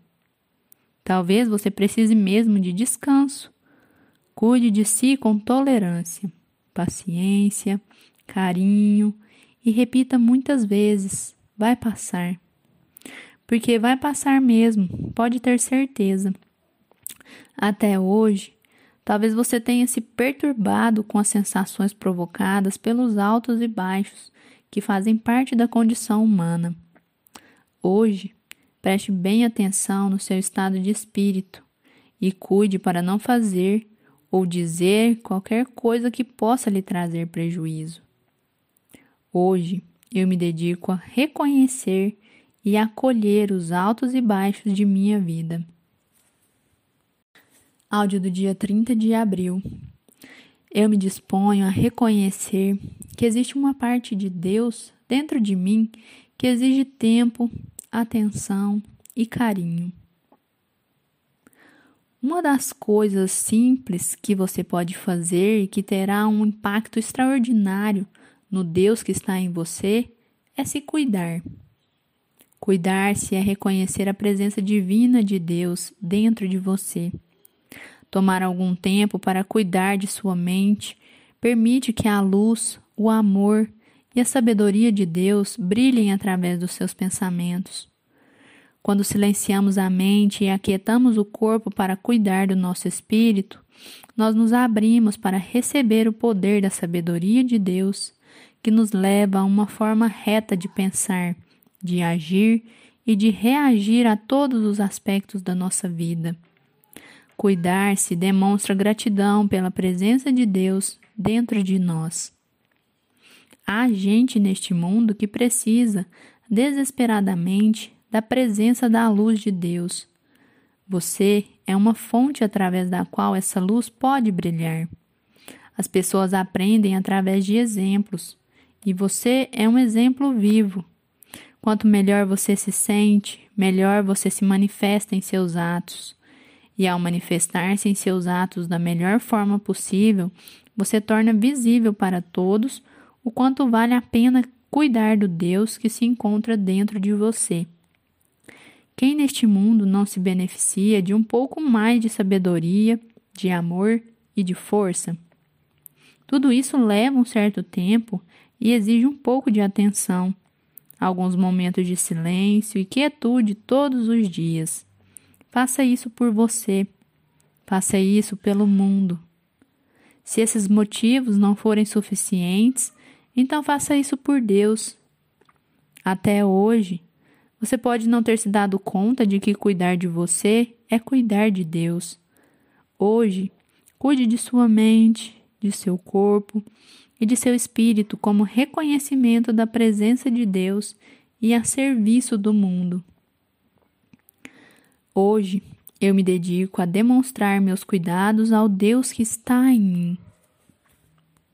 Speaker 1: Talvez você precise mesmo de descanso. Cuide de si com tolerância paciência, carinho e repita muitas vezes: vai passar. Porque vai passar mesmo, pode ter certeza. Até hoje, talvez você tenha se perturbado com as sensações provocadas pelos altos e baixos que fazem parte da condição humana. Hoje, preste bem atenção no seu estado de espírito e cuide para não fazer ou dizer qualquer coisa que possa lhe trazer prejuízo. Hoje eu me dedico a reconhecer e acolher os altos e baixos de minha vida. Áudio do dia 30 de abril. Eu me disponho a reconhecer que existe uma parte de Deus dentro de mim que exige tempo, atenção e carinho. Uma das coisas simples que você pode fazer e que terá um impacto extraordinário no Deus que está em você é se cuidar. Cuidar-se é reconhecer a presença divina de Deus dentro de você. Tomar algum tempo para cuidar de sua mente permite que a luz, o amor e a sabedoria de Deus brilhem através dos seus pensamentos. Quando silenciamos a mente e aquietamos o corpo para cuidar do nosso espírito, nós nos abrimos para receber o poder da sabedoria de Deus, que nos leva a uma forma reta de pensar, de agir e de reagir a todos os aspectos da nossa vida. Cuidar-se demonstra gratidão pela presença de Deus dentro de nós. Há gente neste mundo que precisa desesperadamente da presença da luz de Deus. Você é uma fonte através da qual essa luz pode brilhar. As pessoas aprendem através de exemplos, e você é um exemplo vivo. Quanto melhor você se sente, melhor você se manifesta em seus atos. E ao manifestar-se em seus atos da melhor forma possível, você torna visível para todos o quanto vale a pena cuidar do Deus que se encontra dentro de você. Quem neste mundo não se beneficia de um pouco mais de sabedoria, de amor e de força? Tudo isso leva um certo tempo e exige um pouco de atenção, alguns momentos de silêncio e quietude todos os dias. Faça isso por você, faça isso pelo mundo. Se esses motivos não forem suficientes, então faça isso por Deus. Até hoje, você pode não ter se dado conta de que cuidar de você é cuidar de Deus. Hoje, cuide de sua mente, de seu corpo e de seu espírito como reconhecimento da presença de Deus e a serviço do mundo. Hoje, eu me dedico a demonstrar meus cuidados ao Deus que está em mim.